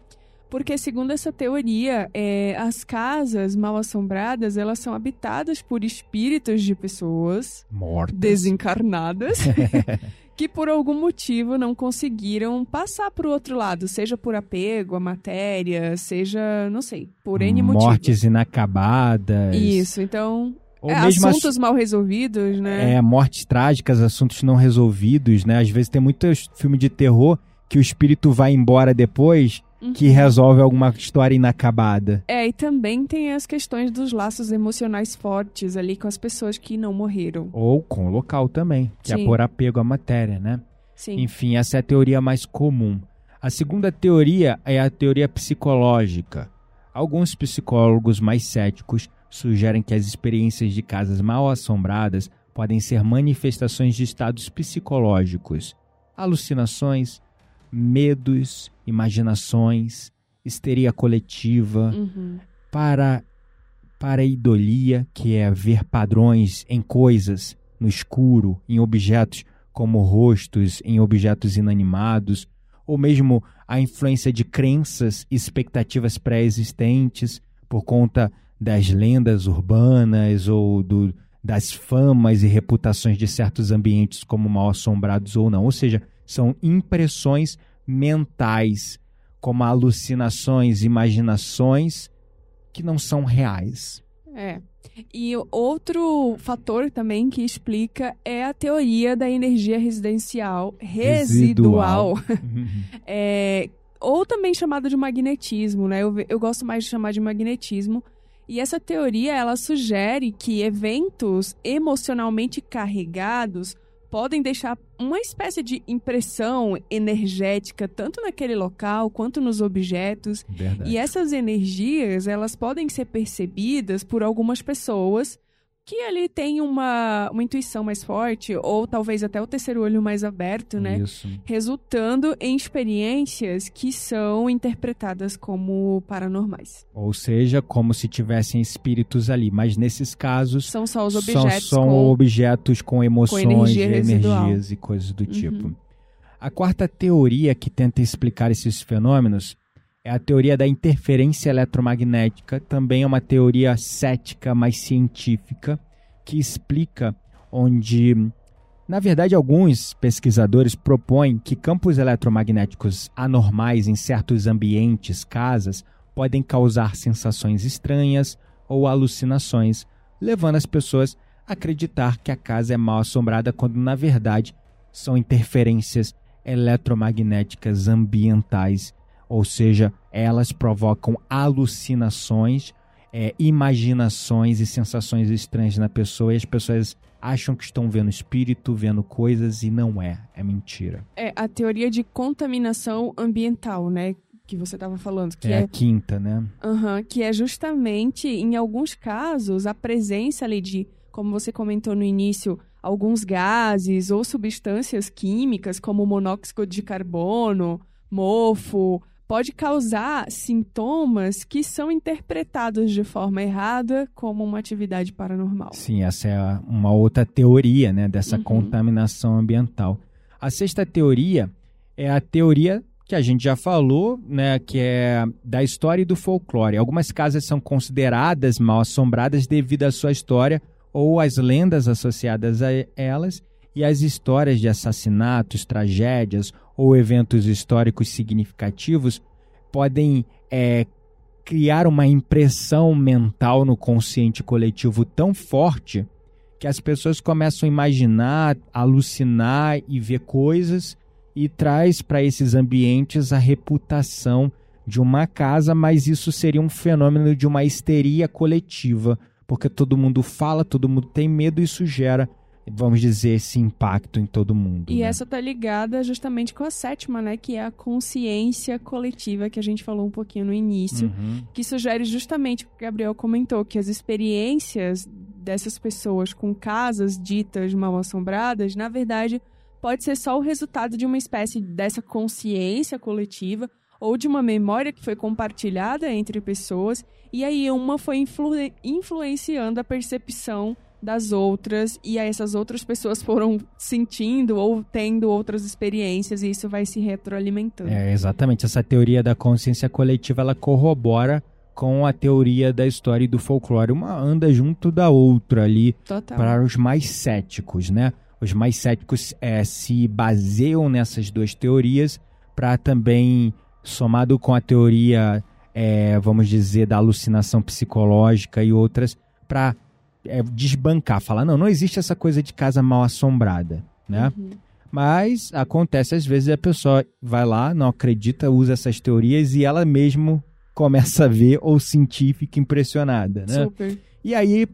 Porque, segundo essa teoria, é, as casas mal assombradas elas são habitadas por espíritos de pessoas Mortas. desencarnadas que, por algum motivo, não conseguiram passar para o outro lado, seja por apego à matéria, seja, não sei, por N motivos. Mortes inacabadas. Isso, então Ou é, mesmo ass- assuntos mal resolvidos, né? É, mortes trágicas, assuntos não resolvidos, né? Às vezes tem muitos filmes de terror que o espírito vai embora depois que resolve alguma história inacabada. É, e também tem as questões dos laços emocionais fortes ali com as pessoas que não morreram. Ou com o local também, que é Sim. por apego à matéria, né? Sim. Enfim, essa é a teoria mais comum. A segunda teoria é a teoria psicológica. Alguns psicólogos mais céticos sugerem que as experiências de casas mal assombradas podem ser manifestações de estados psicológicos, alucinações, medos, imaginações, histeria coletiva, Uhum. para pareidolia, que é ver padrões em coisas, no escuro, em objetos como rostos, em objetos inanimados, ou mesmo a influência de crenças e expectativas pré-existentes por conta das lendas urbanas ou do, das famas e reputações de certos ambientes como mal assombrados ou não. Ou seja, são impressões mentais, como alucinações, imaginações que não são reais. É. E outro fator também que explica é a teoria da energia residencial residual, é, ou também chamada de magnetismo, né? Eu, eu gosto mais de chamar de magnetismo. E essa teoria ela sugere que eventos emocionalmente carregados podem deixar uma espécie de impressão energética tanto naquele local quanto nos objetos Verdade. e essas energias, elas podem ser percebidas por algumas pessoas que ali têm uma, uma intuição mais forte, ou talvez até o terceiro olho mais aberto, né? Isso. Resultando em experiências que são interpretadas como paranormais. Ou seja, como se tivessem espíritos ali. Mas nesses casos, São só os são, objetos são com... objetos com emoções, energia e residual. energias e coisas do Uhum. tipo. A quarta teoria que tenta explicar esses fenômenos é a teoria da interferência eletromagnética, também é uma teoria cética, mais científica, que explica onde, na verdade, alguns pesquisadores propõem que campos eletromagnéticos anormais em certos ambientes, casas, podem causar sensações estranhas ou alucinações, levando as pessoas a acreditar que a casa é mal assombrada quando, na verdade, são interferências eletromagnéticas ambientais, ou seja, elas provocam alucinações, é, imaginações e sensações estranhas na pessoa e as pessoas acham que estão vendo espírito, vendo coisas e não é, é mentira. É a teoria de contaminação ambiental, né? Que você estava falando, que é, é a quinta, né? Aham, que é justamente, em alguns casos, a presença ali de, como você comentou no início, alguns gases ou substâncias químicas, como monóxido de carbono, mofo, pode causar sintomas que são interpretados de forma errada como uma atividade paranormal. Sim, essa é uma outra teoria, né, dessa Uhum. contaminação ambiental. A sexta teoria é a teoria que a gente já falou, né, que é da história e do folclore. Algumas casas são consideradas mal assombradas devido à sua história ou às lendas associadas a elas e as histórias de assassinatos, tragédias ou eventos históricos significativos podem é, criar uma impressão mental no consciente coletivo tão forte que as pessoas começam a imaginar, alucinar e ver coisas e traz para esses ambientes a reputação de uma casa, mas isso seria um fenômeno de uma histeria coletiva, porque todo mundo fala, todo mundo tem medo e isso gera, vamos dizer, esse impacto em todo mundo. E né? essa tá ligada justamente com a sétima, né? Que é a consciência coletiva, que a gente falou um pouquinho no início. Uhum. Que sugere justamente o que o Gabriel comentou, que as experiências dessas pessoas com casas ditas mal assombradas, na verdade, pode ser só o resultado de uma espécie dessa consciência coletiva ou de uma memória que foi compartilhada entre pessoas e aí uma foi influ influenciando a percepção das outras e aí essas outras pessoas foram sentindo ou tendo outras experiências e isso vai se retroalimentando. É, exatamente. Essa teoria da consciência coletiva ela corrobora com a teoria da história e do folclore. Uma anda junto da outra ali Total. para os mais céticos, né? Os mais céticos é, se baseiam nessas duas teorias para também, somado com a teoria, é, vamos dizer, da alucinação psicológica e outras, para é, desbancar, falar, não, não existe essa coisa de casa mal assombrada, né? Uhum. Mas acontece às vezes a pessoa vai lá, não acredita, usa essas teorias e ela mesmo começa a ver ou sentir e fica impressionada, né? Super. E aí,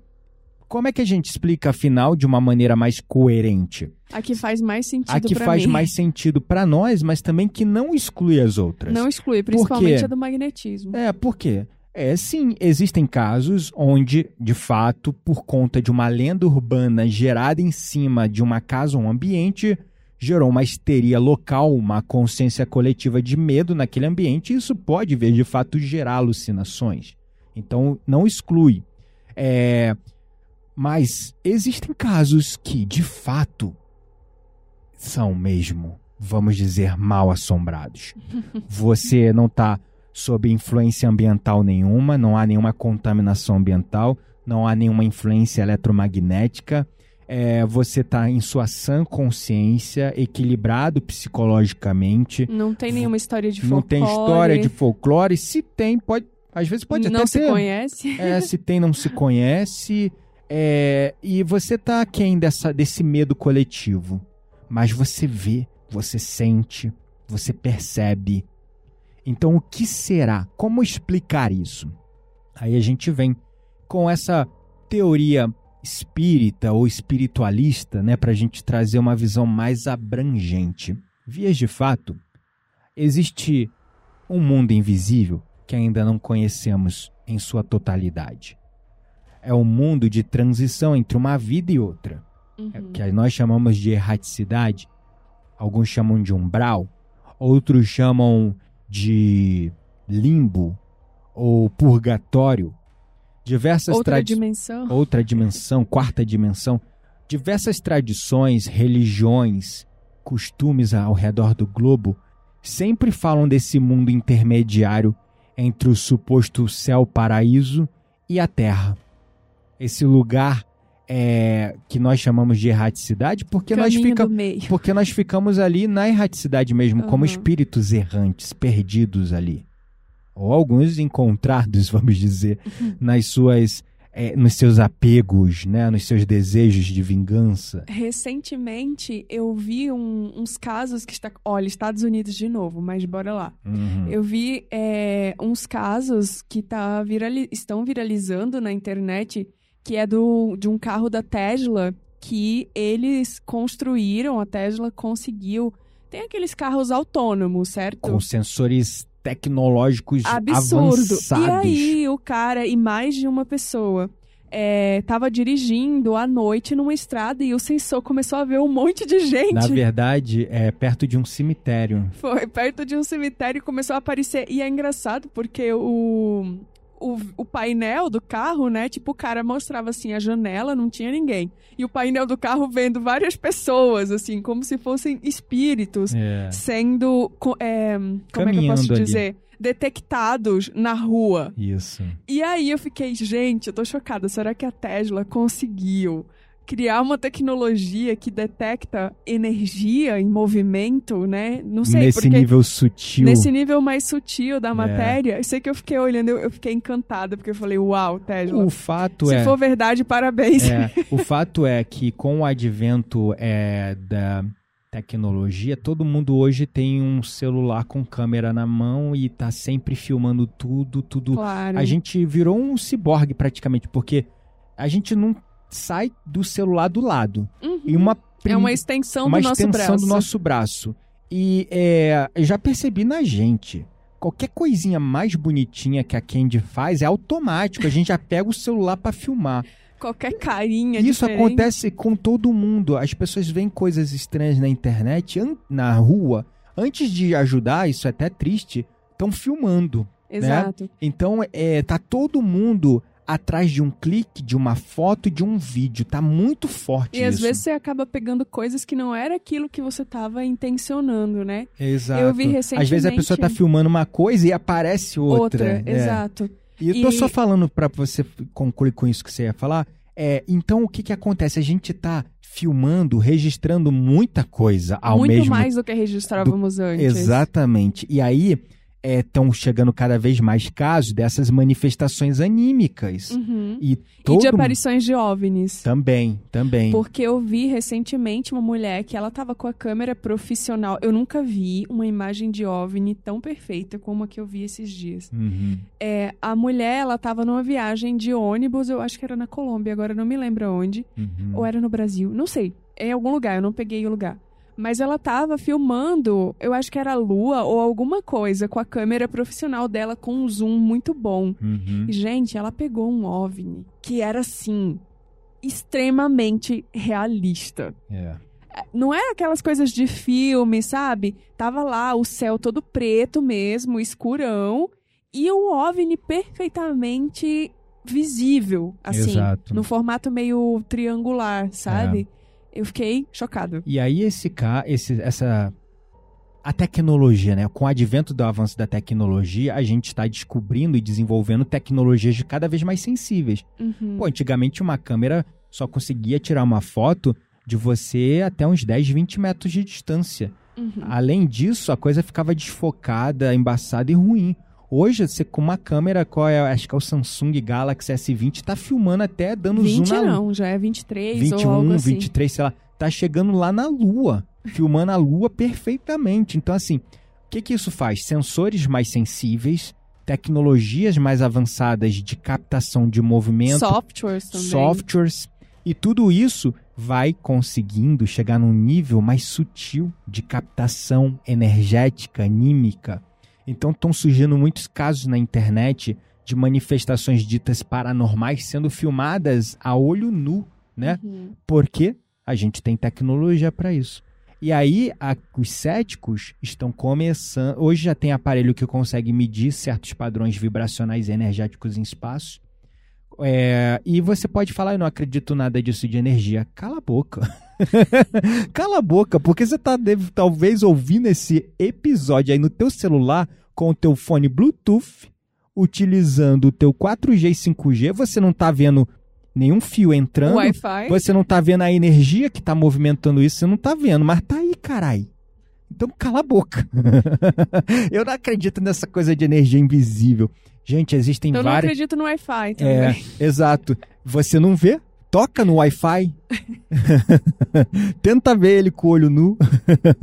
como é que a gente explica afinal de uma maneira mais coerente? Aqui faz mais sentido A que faz mim. mais sentido para nós, mas também que não exclui as outras. Não exclui, principalmente a do magnetismo. É, por quê? É, sim, existem casos onde, de fato, por conta de uma lenda urbana gerada em cima de uma casa ou um ambiente, gerou uma histeria local, uma consciência coletiva de medo naquele ambiente, e isso pode, ver, de fato, gerar alucinações. Então, não exclui. É, mas existem casos que, de fato, são mesmo, vamos dizer, mal assombrados. Você não está sob influência ambiental nenhuma, não há nenhuma contaminação ambiental, não há nenhuma influência eletromagnética. É, você está em sua sã consciência, equilibrado psicologicamente. Não tem nenhuma história de Não folclore. tem história de folclore. Se tem, pode. Às vezes pode Não até se ter. conhece. É, se tem, não se conhece. É, e você tá aquém dessa, desse medo coletivo. Mas você vê, você sente, você percebe. Então, o que será? Como explicar isso? Aí a gente vem com essa teoria espírita ou espiritualista, né, para a gente trazer uma visão mais abrangente. Vias de fato, existe um mundo invisível que ainda não conhecemos em sua totalidade. É um mundo de transição entre uma vida e outra, é o Uhum. que nós chamamos de erraticidade. Alguns chamam de umbral, outros chamam de limbo ou purgatório. Diversas Outra dimensão. outra dimensão, quarta dimensão, diversas tradições, religiões, costumes ao redor do globo sempre falam desse mundo intermediário entre o suposto céu-paraíso e a terra. Esse lugar é, que nós chamamos de erraticidade porque nós, fica, porque nós ficamos ali na erraticidade mesmo, como Uhum. espíritos errantes, perdidos ali. Ou alguns encontrados, vamos dizer, Uhum. nas suas, eh, nos seus apegos, né, nos seus desejos de vingança. Recentemente eu vi um- uns casos que está. Olha, Estados Unidos de novo, mas bora lá. Uhum. Eu vi é, uns casos que tá virali- estão viralizando na internet, que é do, de um carro da Tesla que eles construíram, a Tesla conseguiu. Tem aqueles carros autônomos, certo? Com sensores tecnológicos Absurdo. avançados. E aí, o cara e mais de uma pessoa é, tava dirigindo à noite numa estrada e o sensor começou a ver um monte de gente. Na verdade, é perto de um cemitério. Foi perto de um cemitério e começou a aparecer. E é engraçado porque o, o, o painel do carro, né? Tipo, o cara mostrava assim a janela, não tinha ninguém. E o painel do carro vendo várias pessoas, assim, como se fossem espíritos É. sendo. é, como é que eu Caminhando posso ali. dizer? Detectados na rua. Isso. E aí eu fiquei, gente, eu tô chocada. Será que a Tesla conseguiu criar uma tecnologia que detecta energia em movimento, né? Não sei, Nesse nível sutil. nesse nível mais sutil É. da matéria, eu sei que eu fiquei olhando, eu, eu fiquei encantada, porque eu falei, uau, Tesla. O fato Se é. for verdade, parabéns. É, o fato é que com o advento é, da, tecnologia, todo mundo hoje tem um celular com câmera na mão e tá sempre filmando tudo, tudo. Claro. A gente virou um ciborgue praticamente, porque a gente não sai do celular do lado. Uhum. E uma É uma extensão uma do nosso extensão braço. do nosso braço. E é, eu já percebi na gente. Qualquer coisinha mais bonitinha que a Candy faz é automático. A gente já pega o celular pra filmar. Qualquer carinha Isso diferente. acontece com todo mundo. As pessoas veem coisas estranhas na internet, na rua. Antes de ajudar, isso é até triste, estão filmando. Exato. Então, é, tá todo mundo atrás de um clique, de uma foto e de um vídeo. Tá muito forte E às isso. vezes você acaba pegando coisas que não era aquilo que você tava intencionando, né? Exato. Eu vi Às vezes a recentemente- pessoa tá filmando uma coisa e aparece outra. É. exato. E eu tô E- só falando pra você concluir com isso que você ia falar. É, então o que que acontece? A gente tá filmando, registrando muita coisa ao Muito mesmo mais do que registrávamos antes. Exatamente. E aí estão chegando cada vez mais casos dessas manifestações anímicas. Uhum. E E todo de mundo- aparições de OVNIs. Também, também. Porque eu vi recentemente uma mulher que ela tava com a câmera profissional. Eu nunca vi uma imagem de OVNI tão perfeita como a que eu vi esses dias. Uhum. É, a mulher, ela tava numa viagem de ônibus, eu acho que era na Colômbia, agora eu não me lembro onde. Uhum. Ou era no Brasil, não sei. É em algum lugar, eu não peguei o lugar. Mas ela tava filmando, eu acho que era a lua ou alguma coisa, com a câmera profissional dela com um zoom muito bom. Uhum. E, gente, ela pegou um OVNI que era assim, extremamente realista. É. Não era aquelas coisas de filme, sabe? Tava lá o céu todo preto mesmo, escurão, e o OVNI perfeitamente visível, assim, Exato. no formato meio triangular, sabe? Eu fiquei chocada. E aí esse ca esse essa a tecnologia, né? Com o advento do avanço da tecnologia, a gente está descobrindo e desenvolvendo tecnologias de cada vez mais sensíveis. Uhum. Pô, antigamente uma câmera só conseguia tirar uma foto de você até uns 10, 20 metros de distância. Uhum. Além disso, a coisa ficava desfocada, embaçada e ruim. Hoje, você com uma câmera, qual é, acho que é o Samsung Galaxy S20, tá filmando até dando 20 zoom na não, já é 23 ou 21, algo assim. 23, sei lá, tá chegando lá na Lua, filmando a Lua perfeitamente. Então, assim, o que que isso faz? Sensores mais sensíveis, tecnologias mais avançadas de captação de movimento, Softwares também. softwares, e tudo isso vai conseguindo chegar num nível mais sutil de captação energética, anímica. Então estão surgindo muitos casos na internet de manifestações ditas paranormais sendo filmadas a olho nu, né? Uhum. Porque a gente tem tecnologia para isso. E aí, a- os céticos estão começando. Hoje já tem aparelho que consegue medir certos padrões vibracionais e energéticos em espaço. É, e você pode falar, eu não acredito nada disso de energia. Cala a boca. Cala a boca, porque você tá deve, talvez ouvindo esse episódio aí no teu celular com o teu fone Bluetooth, utilizando o teu 4G e 5G, você não tá vendo nenhum fio entrando. Wi-Fi. Você não tá vendo a energia que tá movimentando isso, você não tá vendo, mas tá aí, carai. Então cala a boca. Eu não acredito nessa coisa de energia invisível. Gente, existem Eu não várias. acredito no Wi-Fi É, também. exato. Você não vê? Toca no Wi-Fi. Tenta ver ele com o olho nu.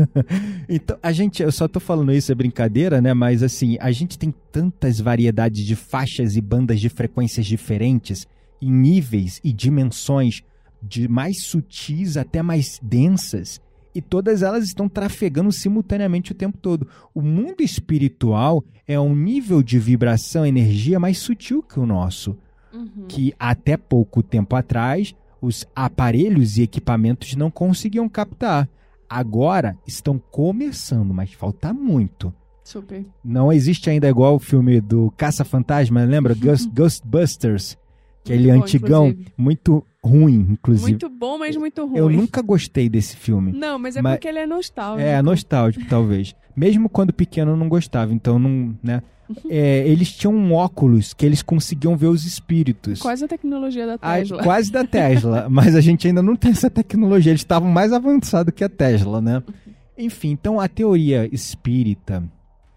então, a gente, eu só tô falando isso, é brincadeira, né? Mas assim, a gente tem tantas variedades de faixas e bandas de frequências diferentes, em níveis e dimensões, de mais sutis até mais densas. E todas elas estão trafegando simultaneamente o tempo todo. O mundo espiritual é um nível de vibração, energia mais sutil que o nosso Uhum. que até pouco tempo atrás os aparelhos e equipamentos não conseguiam captar. Agora estão começando, mas falta muito. Super. Não existe ainda igual o filme do Caça-Fantasma, lembra? Ghost- Ghostbusters. Aquele Muito bom, antigão, inclusive. muito ruim, inclusive. Muito bom, mas muito ruim. Eu nunca gostei desse filme. Não, mas é Mas- porque ele é nostálgico. É, nostálgico, talvez. Mesmo quando pequeno eu não gostava, então não, né? É, eles tinham um óculos que eles conseguiam ver os espíritos. Quase a tecnologia da Tesla. quase da Tesla, mas a gente ainda não tem essa tecnologia. Eles estavam mais avançados que a Tesla, né? Enfim, então a teoria espírita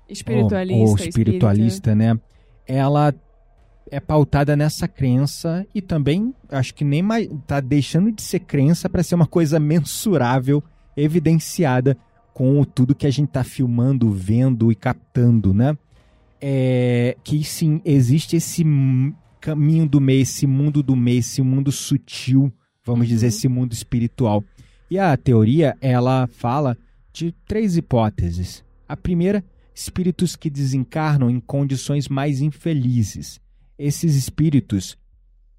Espiritualista. ou, ou espiritualista, né? Ela é pautada nessa crença e também acho que nem mais tá deixando de ser crença para ser uma coisa mensurável evidenciada com tudo que a gente está filmando, vendo e captando, né? É, que sim, existe esse caminho do meio, esse mundo do meio, esse mundo sutil, vamos dizer, esse mundo espiritual. E a teoria, ela fala de três hipóteses. A primeira, espíritos que desencarnam em condições mais infelizes. Esses espíritos,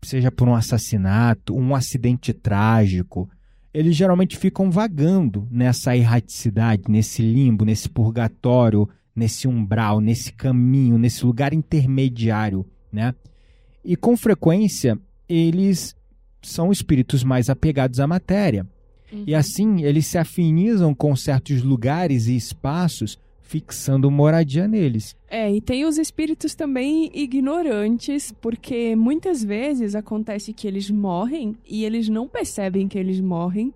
seja por um assassinato, um acidente trágico, eles geralmente ficam vagando nessa erraticidade, nesse limbo, nesse purgatório, nesse umbral, nesse caminho, nesse lugar intermediário, né? E com frequência eles são espíritos mais apegados à matéria. Uhum. E assim eles se afinizam com certos lugares e espaços fixando moradia neles. É, e tem os espíritos também ignorantes, porque muitas vezes acontece que eles morrem e eles não percebem que eles morrem.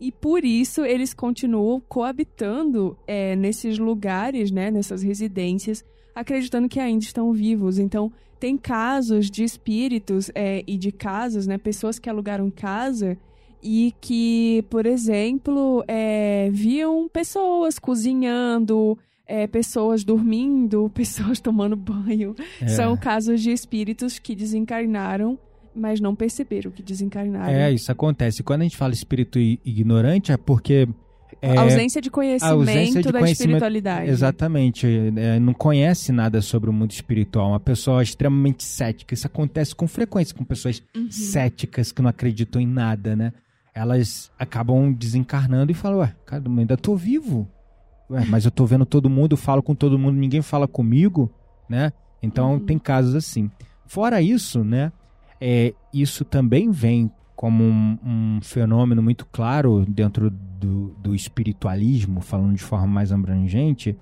E por isso eles continuam coabitando é, nesses lugares, né, nessas residências, acreditando que ainda estão vivos. Então, tem casos de espíritos é, e de casas, né, pessoas que alugaram casa e que, por exemplo, é, viam pessoas cozinhando, é, pessoas dormindo, pessoas tomando banho. É. São casos de espíritos que desencarnaram, mas não perceberam que desencarnaram. É, isso acontece. Quando a gente fala espírito ignorante, é porque. É, ausência de conhecimento ausência de da conhecimento, espiritualidade. Exatamente. É, não conhece nada sobre o mundo espiritual. Uma pessoa extremamente cética. Isso acontece com frequência com pessoas uhum. céticas que não acreditam em nada, né? Elas acabam desencarnando e falam, ué, cara, ainda tô vivo. Ué, mas eu tô vendo todo mundo, falo com todo mundo, ninguém fala comigo, né? Então uhum. tem casos assim. Fora isso, né? É, isso também vem como um, um fenômeno muito claro dentro do, do, espiritualismo, falando de forma mais abrangente,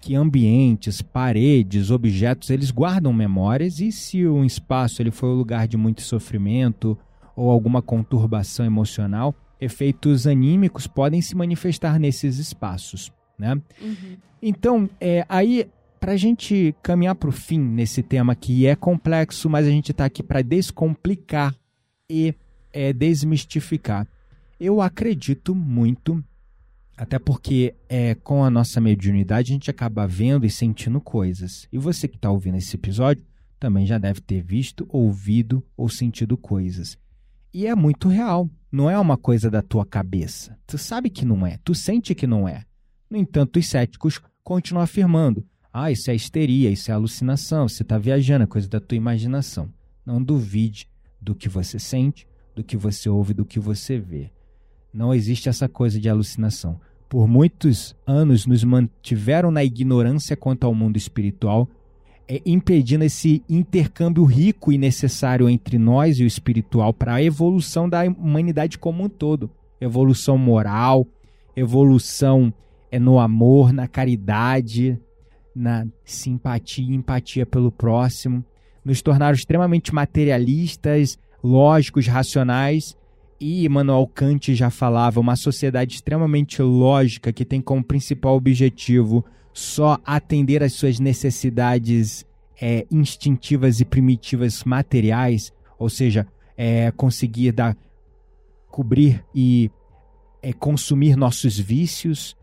que ambientes, paredes, objetos, eles guardam memórias e se um espaço ele foi um lugar de muito sofrimento ou alguma conturbação emocional, efeitos anímicos podem se manifestar nesses espaços né? Uhum. Então, é, aí, para a gente caminhar para o fim nesse tema que é complexo, mas a gente está aqui para descomplicar e é, desmistificar. Eu acredito muito, até porque é, com a nossa mediunidade a gente acaba vendo e sentindo coisas. E você que está ouvindo esse episódio também já deve ter visto, ouvido ou sentido coisas. E é muito real. Não é uma coisa da tua cabeça. Tu sabe que não é. Tu sente que não é. No entanto, os céticos continuam afirmando: ah, isso é histeria, isso é alucinação, você está viajando, é coisa da tua imaginação. Não duvide do que você sente, do que você ouve, do que você vê. Não existe essa coisa de alucinação. Por muitos anos nos mantiveram na ignorância quanto ao mundo espiritual, é, impedindo esse intercâmbio rico e necessário entre nós e o espiritual para a evolução da humanidade como um todo. Evolução moral, evolução é no amor, na caridade, na simpatia e empatia pelo próximo. Nos tornaram extremamente materialistas, lógicos, racionais. E Immanuel Kant já falava, uma sociedade extremamente lógica que tem como principal objetivo só atender às suas necessidades é, instintivas e primitivas materiais, ou seja, é, conseguir dar, cobrir e é, consumir nossos vícios,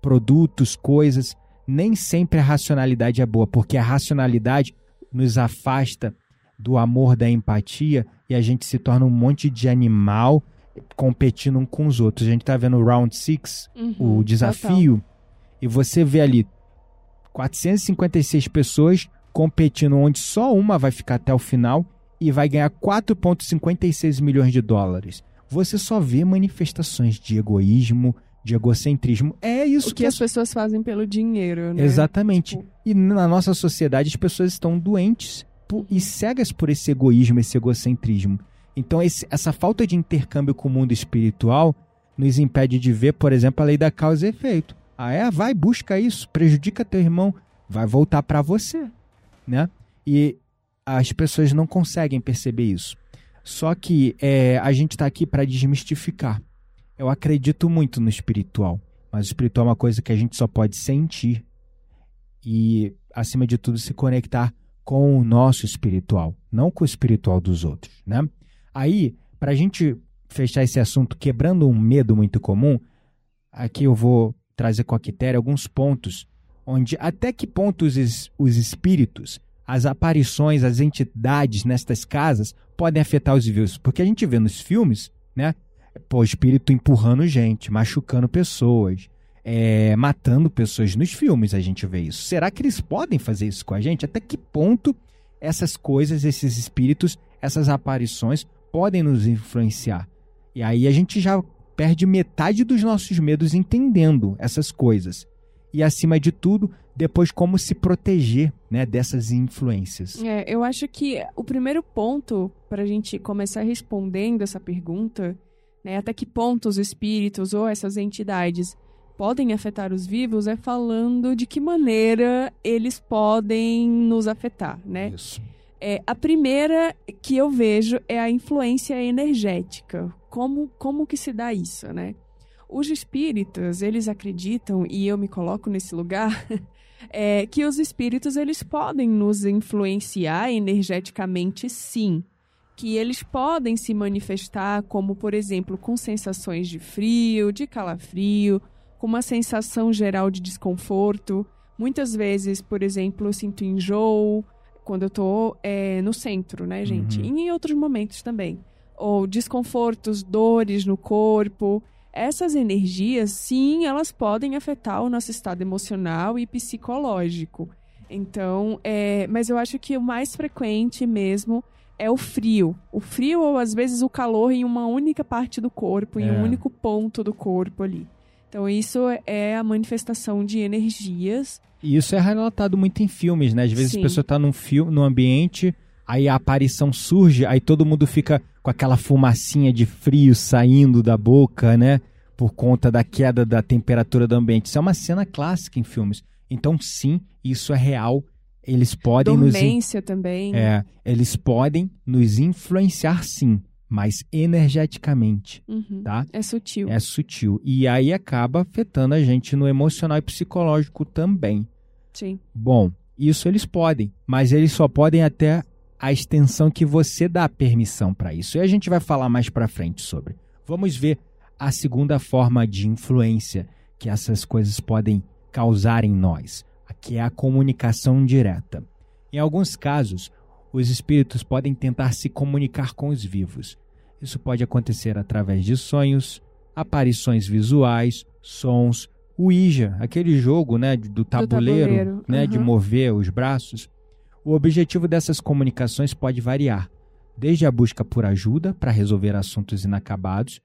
produtos, coisas, nem sempre a racionalidade é boa, porque a racionalidade nos afasta do amor, da empatia e a gente se torna um monte de animal competindo um com os outros. A gente está vendo o Round 6, uhum, o desafio, total. e você vê ali 456 pessoas competindo, onde só uma vai ficar até o final e vai ganhar 4,56 milhões de dólares. Você só vê manifestações de egoísmo, de egocentrismo. É isso o que, que as pessoas fazem pelo dinheiro, né? Exatamente. Tipo... E na nossa sociedade as pessoas estão doentes por... e cegas por esse egoísmo, esse egocentrismo. Então esse, essa falta de intercâmbio com o mundo espiritual nos impede de ver, por exemplo, a lei da causa e efeito. Ah, é? Vai, busca isso, prejudica teu irmão, vai voltar para você, né? E as pessoas não conseguem perceber isso. Só que é, a gente está aqui para desmistificar. Eu acredito muito no espiritual, mas o espiritual é uma coisa que a gente só pode sentir e, acima de tudo, se conectar com o nosso espiritual, não com o espiritual dos outros, né? Aí, para a gente fechar esse assunto quebrando um medo muito comum, aqui eu vou trazer com a Quitéria alguns pontos onde até que ponto os, os espíritos, as aparições, as entidades nestas casas podem afetar os vivos. Porque a gente vê nos filmes, né? Pô, espírito empurrando gente, machucando pessoas, é, matando pessoas. Nos filmes a gente vê isso. Será que eles podem fazer isso com a gente? Até que ponto essas coisas, esses espíritos, essas aparições podem nos influenciar? E aí a gente já perde metade dos nossos medos entendendo essas coisas. E acima de tudo, depois como se proteger né, dessas influências. É, eu acho que o primeiro ponto para a gente começar respondendo essa pergunta, né, até que ponto os espíritos ou essas entidades podem afetar os vivos, é falando de que maneira eles podem nos afetar, né? Isso. É, a primeira que eu vejo é a influência energética. Como, como que se dá isso, né? Os espíritos, eles acreditam, e eu me coloco nesse lugar, é, que os espíritos eles podem nos influenciar energeticamente, sim. Que eles podem se manifestar, como por exemplo, com sensações de frio, de calafrio, com uma sensação geral de desconforto. Muitas vezes, por exemplo, eu sinto enjoo quando eu tô é, no centro, né, gente? Uhum. E em outros momentos também. Ou desconfortos, dores no corpo. Essas energias, sim, elas podem afetar o nosso estado emocional e psicológico. Então, é, mas eu acho que o mais frequente mesmo é o frio. O frio ou às vezes o calor em uma única parte do corpo, em É. um único ponto do corpo ali. Então, isso é a manifestação de energias. E isso é relatado muito em filmes, né? Às vezes Sim. a pessoa tá num filme, num ambiente, aí a aparição surge, aí todo mundo fica com aquela fumacinha de frio saindo da boca, né? Por conta da queda da temperatura do ambiente. Isso é uma cena clássica em filmes. Então, sim, isso é real. Eles podem nos dormência também. é, eles podem nos influenciar sim, mas energeticamente, Uhum. tá? É sutil. É sutil. E aí acaba afetando a gente no emocional e psicológico também. Sim. Bom, isso eles podem, mas eles só podem até a extensão que você dá permissão para isso. E a gente vai falar mais para frente sobre. Vamos ver a segunda forma de influência que essas coisas podem causar em nós, que é a comunicação direta. Em alguns casos, os espíritos podem tentar se comunicar com os vivos. Isso pode acontecer através de sonhos, aparições visuais, sons, Ouija, aquele jogo né, do tabuleiro, tabuleiro, né, de aham. mover os braços. O objetivo dessas comunicações pode variar, desde a busca por ajuda para resolver assuntos inacabados,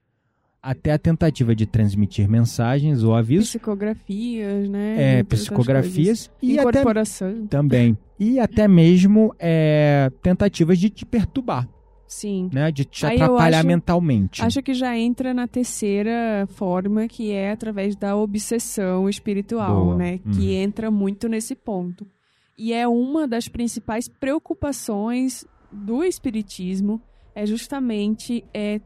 até a tentativa de transmitir mensagens ou avisos, Psicografias, né? é, psicografias e até Incorporação. também e até mesmo é, tentativas de te perturbar, Sim. né, de te Aí atrapalhar acho- mentalmente. Acho que já entra na terceira forma, que é através da obsessão espiritual, Boa. né? Uhum. Que entra muito nesse ponto. E é uma das principais preocupações do espiritismo, é justamente é,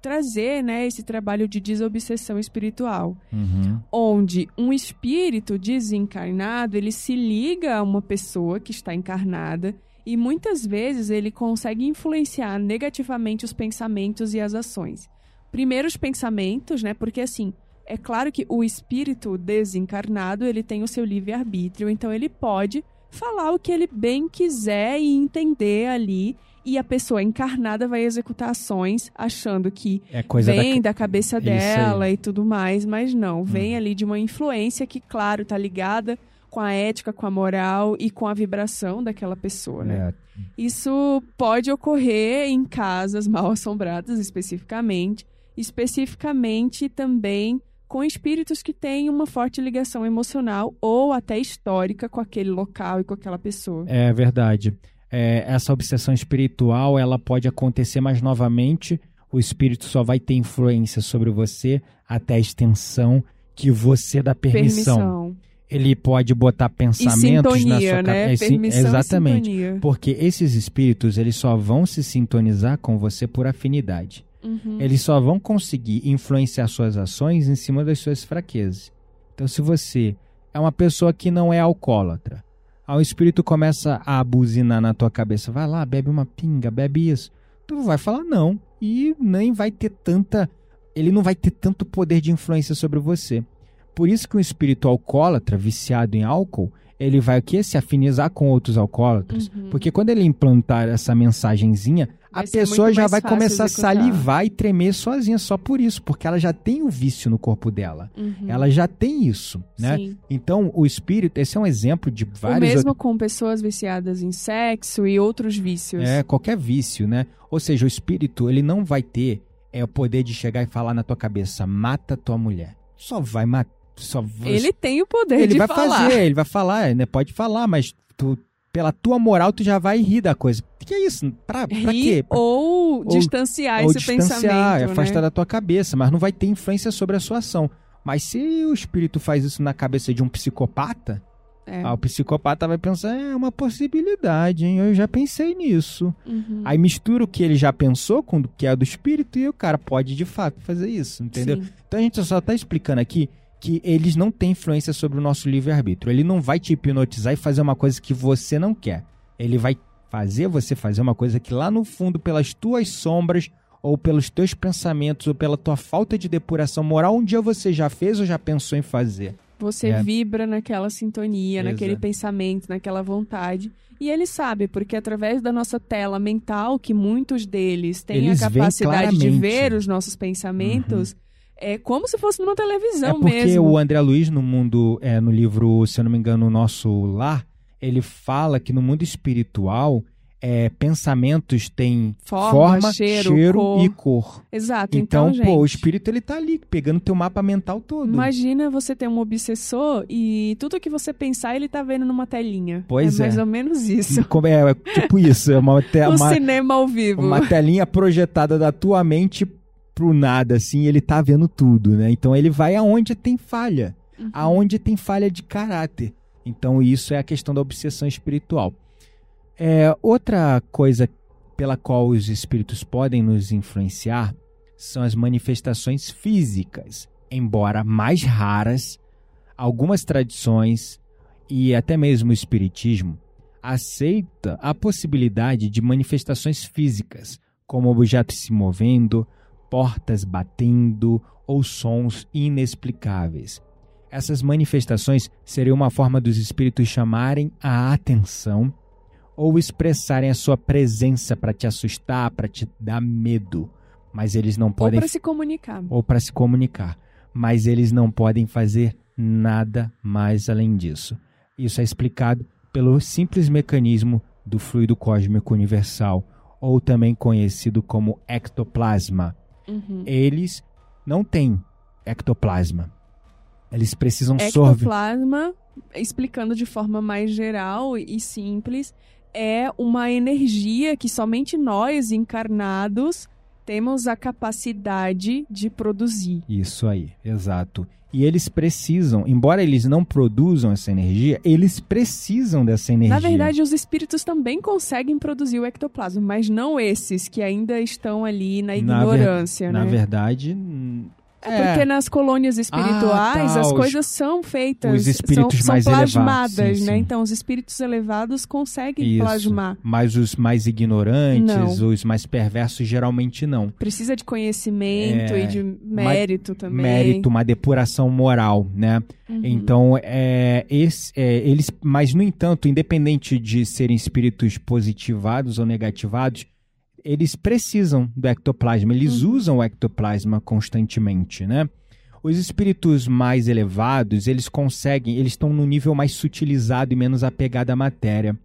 trazer né, esse trabalho de desobsessão espiritual. Uhum. onde um espírito desencarnado ele se liga a uma pessoa que está encarnada e muitas vezes ele consegue influenciar negativamente os pensamentos e as ações. Primeiro os pensamentos, né? Porque assim, é claro que o espírito desencarnado, ele tem o seu livre-arbítrio, então ele pode falar o que ele bem quiser e entender ali, e a pessoa encarnada vai executar ações achando que É coisa da vem da, cabeça dela e tudo mais, mas não, vem Uhum. ali de uma influência que, claro, tá ligada com a ética, com a moral e com a vibração daquela pessoa, né? É, Isso pode ocorrer em casas mal assombradas, especificamente, especificamente também com espíritos que têm uma forte ligação emocional ou até histórica com aquele local e com aquela pessoa. É verdade. É, essa obsessão espiritual ela pode acontecer, mas novamente o espírito só vai ter influência sobre você até a extensão que você dá permissão. Permissão. Ele pode botar pensamentos na sintonia, sua né? cabeça. Permissão Exatamente. Porque esses espíritos eles só vão se sintonizar com você por afinidade. Uhum. Eles só vão conseguir influenciar suas ações em cima das suas fraquezas. Então, se você é uma pessoa que não é alcoólatra, aí o espírito começa a buzinar na tua cabeça, vai lá, bebe uma pinga, bebe isso. Tu vai falar não. e nem vai ter tanta. Ele não vai ter tanto poder de influência sobre você. Por isso que um espírito alcoólatra, viciado em álcool, ele vai o quê? Se afinizar com outros alcoólatras. Uhum. Porque quando ele implantar essa mensagenzinha, a pessoa já vai começar a salivar e tremer sozinha só por isso, porque ela já tem o vício no corpo dela. Uhum. Ela já tem isso, né? Sim. Então, o espírito, esse é um exemplo de O vários mesmo com pessoas viciadas em sexo e outros vícios. É, qualquer vício, né? Ou seja, o espírito, ele não vai ter é, o poder de chegar e falar na tua cabeça, mata tua mulher. Só vai matar. Só Ele tem o poder ele de vai falar. fazer, ele vai falar, né? Pode falar, mas tu, pela tua moral, tu já vai rir da coisa. Que é isso? Pra, quê? Pra- ou, distanciar ou esse distanciar, pensamento, afastar né? da tua cabeça, mas não vai ter influência sobre a sua ação. Mas se o espírito faz isso na cabeça de um psicopata, É. ah, o psicopata vai pensar, é uma possibilidade, hein? Eu já pensei nisso. Uhum. Aí mistura o que ele já pensou com o que é do espírito e o cara pode de fato fazer isso, entendeu? Sim. Então a gente só tá explicando aqui que eles não têm influência sobre o nosso livre-arbítrio. Ele não vai te hipnotizar e fazer uma coisa que você não quer. Ele vai fazer você fazer uma coisa que lá no fundo, pelas tuas sombras, ou pelos teus pensamentos, ou pela tua falta de depuração moral, um dia você já fez ou já pensou em fazer. Você É. vibra naquela sintonia, naquele Exato. pensamento, naquela vontade. E ele sabe, porque através da nossa tela mental, que muitos deles têm Eles a capacidade de ver os nossos pensamentos, é como se fosse numa televisão é porque mesmo. o André Luiz, no mundo, é, no livro, se eu não me engano, o Nosso Lar, ele fala que no mundo espiritual, é, pensamentos têm Forma, cheiro, cor. e cor. Exato, Então, então, pô, o gente, espírito ele tá ali, pegando teu mapa mental todo. Imagina você ter um obsessor e tudo que você pensar ele tá vendo numa telinha. Pois é. é. mais ou menos isso. Como é, é tipo isso, é uma, te- o uma, cinema ao vivo. uma telinha projetada da tua mente pro nada, assim, ele tá vendo tudo, né? Então ele vai aonde tem falha, Uhum. aonde tem falha de caráter. Então isso é a questão da obsessão espiritual. É, outra coisa pela qual os espíritos podem nos influenciar são as manifestações físicas, embora mais raras, algumas tradições e até mesmo o espiritismo aceita a possibilidade de manifestações físicas, como objetos se movendo, portas batendo ou sons inexplicáveis. Essas manifestações seriam uma forma dos espíritos chamarem a atenção ou expressarem a sua presença para te assustar, para te dar medo, mas eles não Ou podem para se comunicar. ou para se comunicar, mas eles não podem fazer nada mais além disso. Isso é explicado pelo simples mecanismo do fluido cósmico universal, ou também conhecido como ectoplasma. Uhum. Eles não têm ectoplasma. Eles precisam sorver. Ectoplasma, explicando de forma mais geral e simples, é uma energia que somente nós, encarnados, temos a capacidade de produzir. Isso aí, exato. E eles precisam, embora eles não produzam essa energia, eles precisam dessa energia. Na verdade, os espíritos também conseguem produzir o ectoplasma, mas não esses que ainda estão ali na Na ver- ignorância, na né? verdade, É porque nas colônias espirituais Ah, tá, as coisas são feitas, os espíritos são, mais são elevados, plasmadas, sim, né? sim. Então os espíritos elevados conseguem Isso. plasmar. Mas os mais ignorantes, os mais perversos, geralmente não. Precisa de conhecimento É, e de mérito também. Mérito, uma depuração moral, né? Uhum. Então, é, esse, é, eles, mas no entanto, independente de serem espíritos positivados ou negativados, eles precisam do ectoplasma, eles Uhum. usam o ectoplasma constantemente, né? Os espíritos mais elevados, eles conseguem, eles estão no nível mais sutilizado e menos apegado à matéria.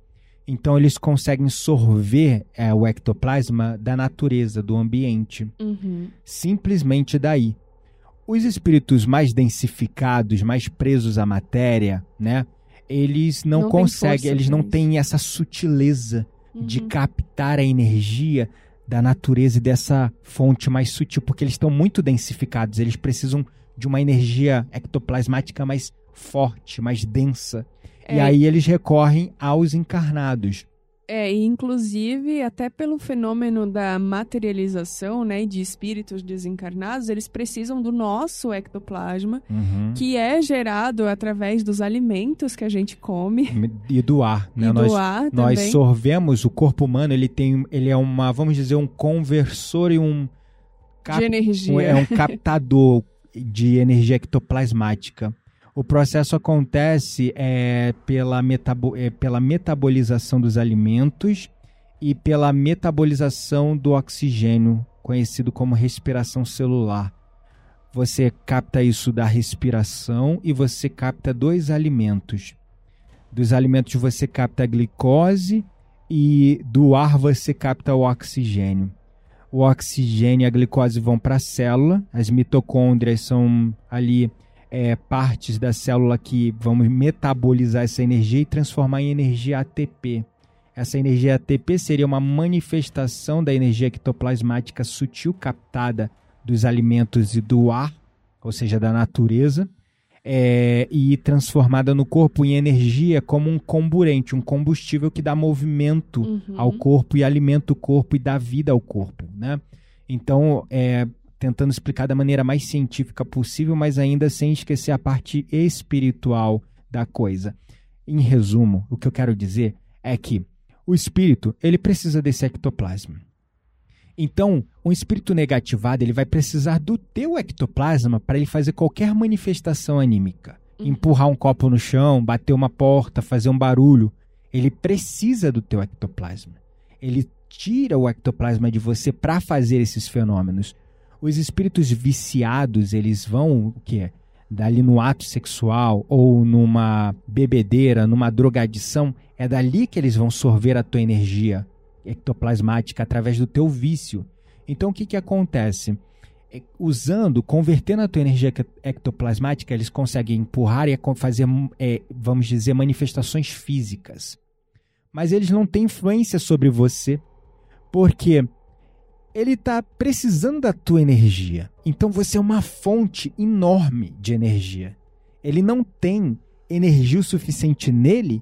Então, eles conseguem sorver é, o ectoplasma da natureza, do ambiente Uhum. simplesmente daí. Os espíritos mais densificados, mais presos à matéria, né? Eles não, Não conseguem, eles não têm essa sutileza de Uhum. captar a energia da natureza e dessa fonte mais sutil, porque eles estão muito densificados, eles precisam de uma energia ectoplasmática mais forte, mais densa. E É, aí eles recorrem aos encarnados. É, e inclusive, até pelo fenômeno da materialização, né, de espíritos desencarnados, eles precisam do nosso ectoplasma, Uhum. que é gerado através dos alimentos que a gente come E do ar, né? e nós, do ar nós também. sorvemos o corpo humano, ele tem, ele é uma, vamos dizer, um conversor e um cap- de energia. um- é um captador de energia ectoplasmática. O processo acontece é, pela, metabo- é, pela metabolização dos alimentos e pela metabolização do oxigênio, conhecido como respiração celular. Você capta isso da respiração e você capta dois alimentos. Dos alimentos você capta a glicose e do ar você capta o oxigênio o oxigênio e a glicose vão para a célula, as mitocôndrias são ali é, partes da célula que vão metabolizar essa energia e transformar em energia ATP. Essa energia ATP seria uma manifestação da energia ectoplasmática sutil captada dos alimentos e do ar, ou seja, da natureza, é, e transformada no corpo em energia como um comburente, um combustível que dá movimento Uhum. ao corpo e alimenta o corpo e dá vida ao corpo, né? Então, é, tentando explicar da maneira mais científica possível, mas ainda sem esquecer a parte espiritual da coisa. Em resumo, o que eu quero dizer é que o espírito, ele precisa desse ectoplasma. Então, um espírito negativado, ele vai precisar do teu ectoplasma para ele fazer qualquer manifestação anímica. Uhum. Empurrar um copo no chão, bater uma porta, fazer um barulho. Ele precisa do teu ectoplasma. Ele tira o ectoplasma de você para fazer esses fenômenos. Os espíritos viciados, eles vão o quê? Dali no ato sexual ou numa bebedeira, numa drogadição, é dali que eles vão sorver a tua energia ectoplasmática através do teu vício. Então o que que acontece? É, Usando, convertendo a tua energia ec- ectoplasmática, eles conseguem empurrar e acon- fazer, é, vamos dizer, manifestações físicas. Mas eles não têm influência sobre você, porque ele está precisando da tua energia. Então você é uma fonte enorme de energia. Ele não tem energia o suficiente nele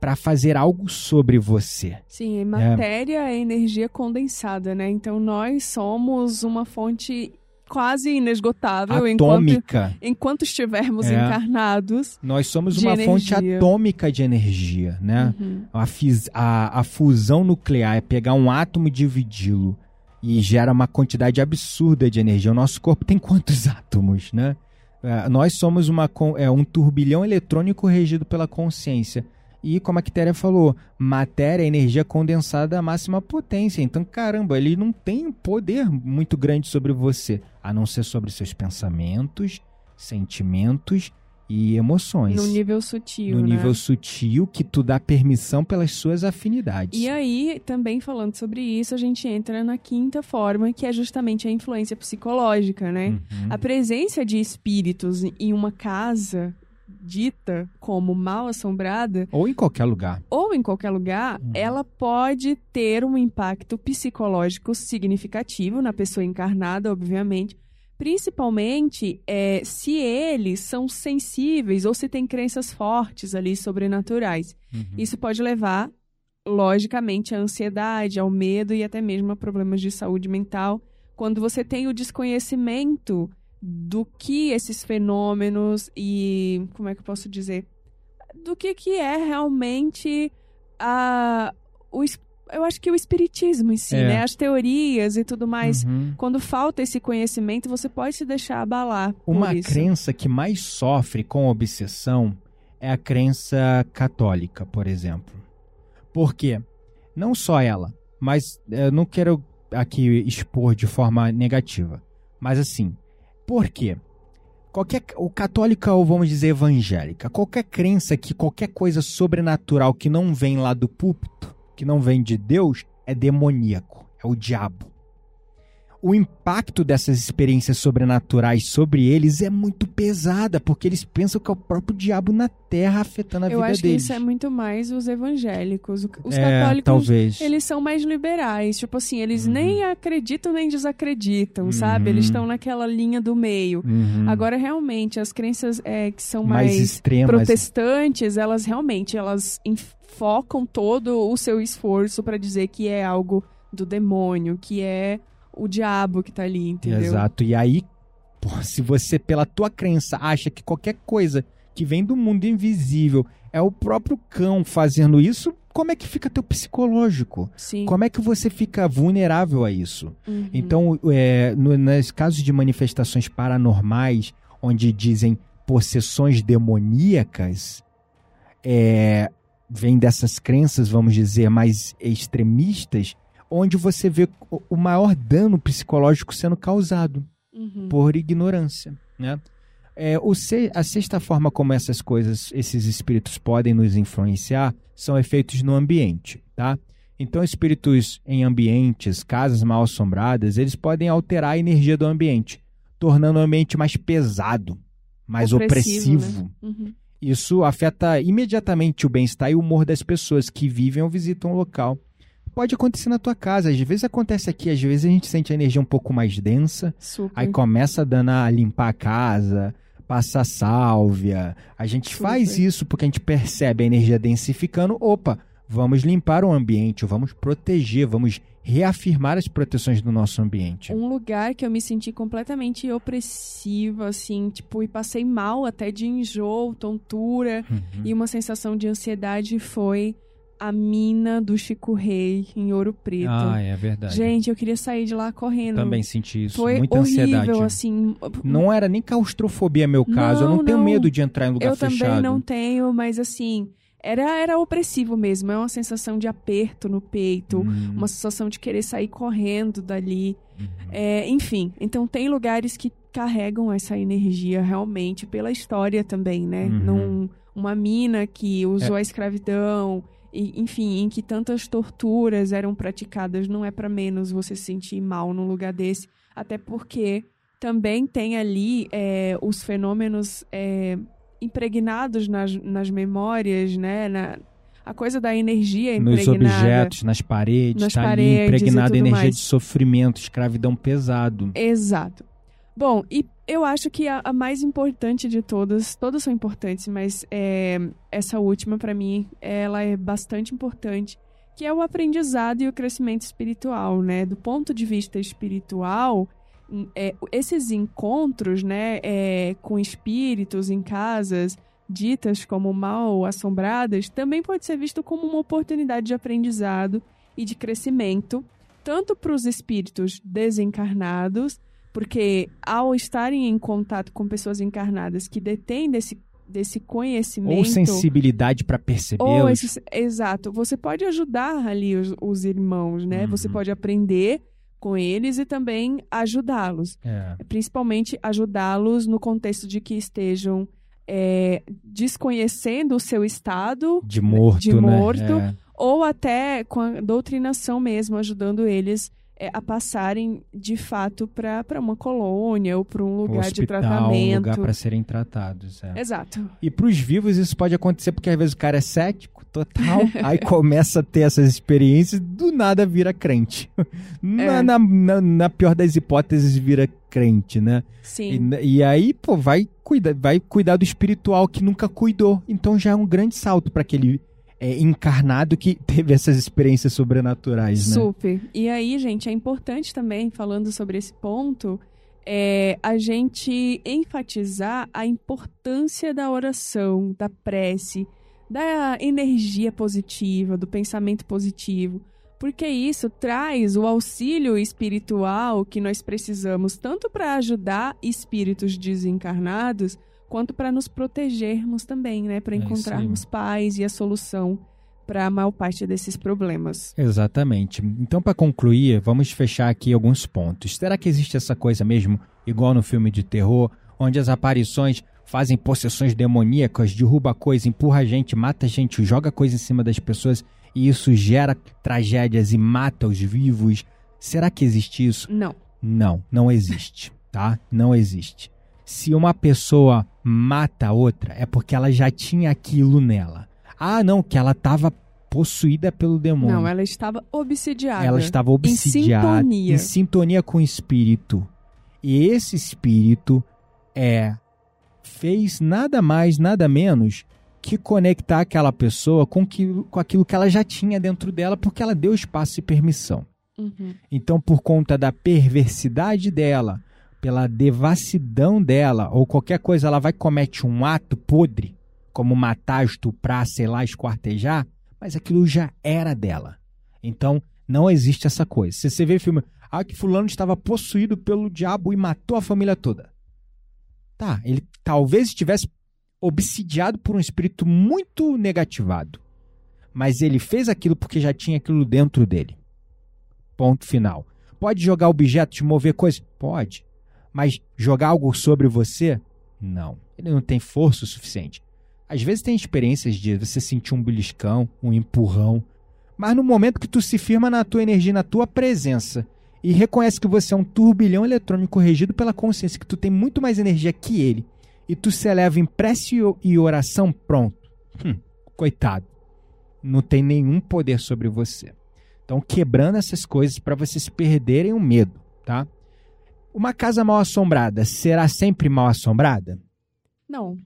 para fazer algo sobre você. Sim, matéria é energia condensada, né? Então nós somos uma fonte quase inesgotável enquanto, Atômica. enquanto estivermos É. encarnados. Nós somos uma fonte energia. atômica de energia, né? Uhum. A, a- a fusão nuclear é pegar um átomo e dividi-lo e gera uma quantidade absurda de energia. O nosso corpo tem quantos átomos, né? É, nós somos uma, é, um turbilhão eletrônico regido pela consciência. E, como a Quitéria falou, matéria é energia condensada à máxima potência. Então, caramba, ele não tem um poder muito grande sobre você, a não ser sobre seus pensamentos, sentimentos e emoções No nível sutil, no né? nível sutil que tu dá permissão pelas suas afinidades. E aí, também falando sobre isso, a gente entra na quinta forma, que é justamente a influência psicológica, né? Uhum. A presença de espíritos em uma casa dita como mal assombrada Ou em qualquer lugar. ou em qualquer lugar, Uhum. ela pode ter um impacto psicológico significativo na pessoa encarnada, obviamente. Principalmente é, se eles são sensíveis ou se têm crenças fortes ali sobrenaturais. Uhum. Isso pode levar, logicamente, à ansiedade, ao medo e até mesmo a problemas de saúde mental. Quando você tem o desconhecimento do que esses fenômenos e. Como é que eu posso dizer? Do que, que é realmente a. O, es- eu acho que o espiritismo em si, É. né? As teorias e tudo mais. Uhum. Quando falta esse conhecimento, você pode se deixar abalar. Uma crença que mais sofre com obsessão é a crença católica, por exemplo. Por quê? Não só ela, mas eu não quero aqui expor de forma negativa. Mas assim, por quê? Qualquer, o católica ou vamos dizer evangélica, qualquer crença que qualquer coisa sobrenatural que não vem lá do púlpito, que não vem de Deus, é demoníaco, é o diabo. o impacto dessas experiências sobrenaturais sobre eles é muito pesada, porque eles pensam que é o próprio diabo na Terra afetando a Eu vida acho que deles. isso é muito mais os evangélicos. Os É, católicos, talvez. eles são mais liberais. Tipo assim, eles Uhum. nem acreditam nem desacreditam, sabe? Eles Uhum. estão naquela linha do meio. Uhum. Agora, realmente, as crenças é, que são mais, mais, extremas. protestantes, elas realmente elas focam todo o seu esforço para dizer que é algo do demônio, que é o diabo que tá ali, entendeu? Exato. E aí, pô, se você, pela tua crença, acha que qualquer coisa que vem do mundo invisível é o próprio cão fazendo isso, como é que fica teu psicológico? Sim. Como é que você fica vulnerável a isso? Uhum. Então, é, no, nos casos de manifestações paranormais, onde dizem possessões demoníacas, é, vem dessas crenças, vamos dizer, mais extremistas, onde você vê o- maior dano psicológico sendo causado Uhum. por ignorância, né? É, o se- a sexta forma como essas coisas, esses espíritos podem nos influenciar, são efeitos no ambiente, tá? Então, espíritos em ambientes, casas mal assombradas, eles podem alterar a energia do ambiente, tornando o ambiente mais pesado, mais Opressivo, opressivo. Uhum. Isso afeta imediatamente o bem-estar e o humor das pessoas que vivem ou visitam o local. Pode acontecer na tua casa, às vezes acontece aqui, às vezes a gente sente a energia um pouco mais densa, Super. aí começa a dando a limpar a casa, passar sálvia. A gente Super. faz isso porque a gente percebe a energia densificando. Opa, vamos limpar o ambiente, vamos proteger, vamos reafirmar as proteções do nosso ambiente. Um lugar que eu me senti completamente opressiva, assim, tipo, e passei mal até de enjoo, tontura Uhum. e uma sensação de ansiedade foi a mina do Chico Rei em Ouro Preto. Ah, é verdade. Gente, eu queria sair de lá correndo. Também senti isso, Foi muita horrível, ansiedade. assim. Não era nem claustrofobia meu caso, eu Não, não tenho não. medo de entrar em lugar eu fechado. também não tenho, mas assim, era, era opressivo mesmo. É uma sensação de aperto no peito, Hum, uma sensação de querer sair correndo dali. uhum. É, enfim, então tem lugares que carregam essa energia realmente pela história também, né? Uhum. Num, uma mina que usou a escravidão, e, enfim, em que tantas torturas eram praticadas, não é para menos você se sentir mal num lugar desse, até porque também tem ali é, os fenômenos é, impregnados nas, nas memórias, né? Na, a coisa da energia Nos impregnada. objetos, nas paredes, Nas tá paredes ali impregnada tudo energia mais. de sofrimento, escravidão pesado. Exato. Bom, e eu acho que a, a mais importante de todas, todas são importantes, mas é, essa última, pra mim, ela é bastante importante, que é o aprendizado e o crescimento espiritual, né? Do ponto de vista espiritual, é, esses encontros, né, é, com espíritos em casas ditas como mal assombradas, também pode ser visto como uma oportunidade de aprendizado e de crescimento, tanto para os espíritos desencarnados, porque ao estarem em contato com pessoas encarnadas que detêm desse, desse conhecimento. Ou sensibilidade para esse- exato, você pode ajudar ali os, os irmãos, né? Você Uhum. pode aprender com eles e também ajudá-los. É. Principalmente ajudá-los no contexto de que estejam é, desconhecendo o seu estado De morto, De né? morto. É. ou até com a doutrinação mesmo, ajudando eles é, a passarem de fato para uma colônia ou para um lugar de hospital, tratamento. lugar para serem tratados. é. Exato. E para os vivos isso pode acontecer porque às vezes o cara é cético total, aí começa a ter essas experiências, do nada vira crente. Na, É. na, na- na pior das hipóteses vira crente, né? Sim. E, e aí, pô, vai cuidar, vai cuidar do espiritual que nunca cuidou. Então já é um grande salto para aquele é, encarnado que teve essas experiências sobrenaturais, né? Super. E aí, gente, é importante também, falando sobre esse ponto, é, a gente enfatizar a importância da oração, da prece, da energia positiva, do pensamento positivo. Porque isso traz o auxílio espiritual que nós precisamos, tanto para ajudar espíritos desencarnados, quanto para nos protegermos também, né? Para É encontrarmos paz e a solução para a maior parte desses problemas. Exatamente. Então, para concluir, vamos fechar aqui alguns pontos. Será que existe essa coisa mesmo, igual no filme de terror, onde as aparições fazem possessões demoníacas, derruba coisa, empurra gente, mata gente, joga coisa em cima das pessoas e isso gera tragédias e mata os vivos? Será que existe isso? Não. Não, não existe, tá? Não existe. Se uma pessoa mata a outra, é porque ela já tinha aquilo nela. Ah, não, que ela estava possuída pelo demônio. Não, ela estava obsidiada. Ela estava obsidiada, sintonia. em sintonia com o espírito. E esse espírito é fez nada mais, nada menos que conectar aquela pessoa com, que, com aquilo que ela já tinha dentro dela, porque ela deu espaço e permissão. Uhum. Então, por conta da perversidade dela, pela devassidão dela, ou qualquer coisa, ela vai comete um ato podre, como matar, estuprar, sei lá, esquartejar, mas aquilo já era dela. Então, não existe essa coisa. Se você vê filme, ah, que fulano estava possuído pelo diabo e matou a família toda. Tá, ele talvez estivesse obsidiado por um espírito muito negativado. Mas ele fez aquilo porque já tinha aquilo dentro dele. Ponto final. Pode jogar objetos, mover coisas? Pode. Mas jogar algo sobre você? Não. Ele não tem força o suficiente. Às vezes tem experiências de você sentir um beliscão, um empurrão, mas no momento que tu se firma na tua energia, na tua presença e reconhece que você é um turbilhão eletrônico regido pela consciência, que tu tem muito mais energia que ele, e tu se eleva em prece e oração, pronto. Hum, coitado. Não tem nenhum poder sobre você. Então, quebrando essas coisas para vocês perderem o medo, tá? Uma casa mal assombrada será sempre mal assombrada? Não.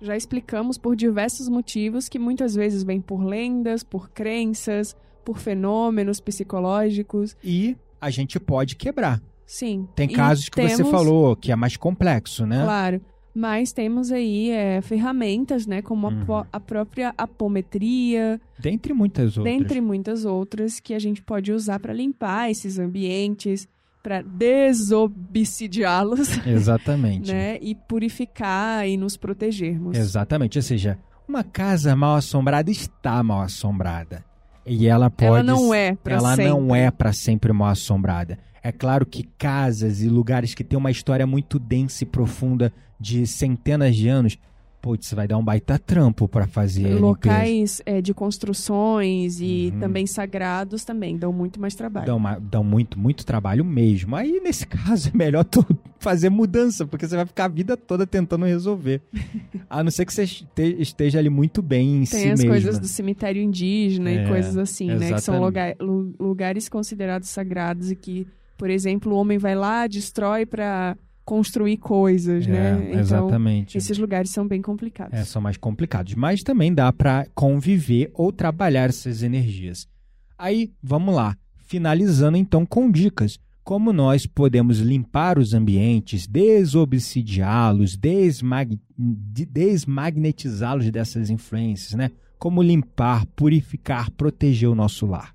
Já explicamos por diversos motivos que muitas vezes vêm por lendas, por crenças, por fenômenos psicológicos. E a gente pode quebrar. Sim. Tem casos que você temos- falou que é mais complexo, né? Claro. Mas temos aí é, ferramentas, né? Como a, Uhum. a própria apometria, Dentre muitas outras. dentre muitas outras que a gente pode usar para limpar esses ambientes, para desobsidiá-los, Exatamente. né? E purificar e nos protegermos. Exatamente. Ou seja, uma casa mal assombrada está mal assombrada. E ela pode. Ela não é para ela sempre. não é para sempre mal assombrada. É claro que casas e lugares que têm uma história muito densa e profunda de centenas de anos, putz, vai dar um baita trampo para fazer. Locais é, de construções e Uhum. também sagrados também dão muito mais trabalho. Dão, uma- dão muito, muito trabalho mesmo. Aí, nesse caso, é melhor tu fazer mudança, porque você vai ficar a vida toda tentando resolver. A não ser que você este- esteja ali muito bem em Tem si as mesmo. coisas do cemitério indígena É, e coisas assim, né? Que são exatamente. lugar- lu- lugares considerados sagrados e que, por exemplo, o homem vai lá, destrói para construir coisas, É, né? Então, exatamente. esses lugares são bem complicados. É, são mais complicados. Mas também dá para conviver ou trabalhar essas energias. Aí, vamos lá. Finalizando então com dicas. Como nós podemos limpar os ambientes, desobsidiá-los, desmag... de- desmagnetizá-los dessas influências, né? Como limpar, purificar, proteger o nosso lar.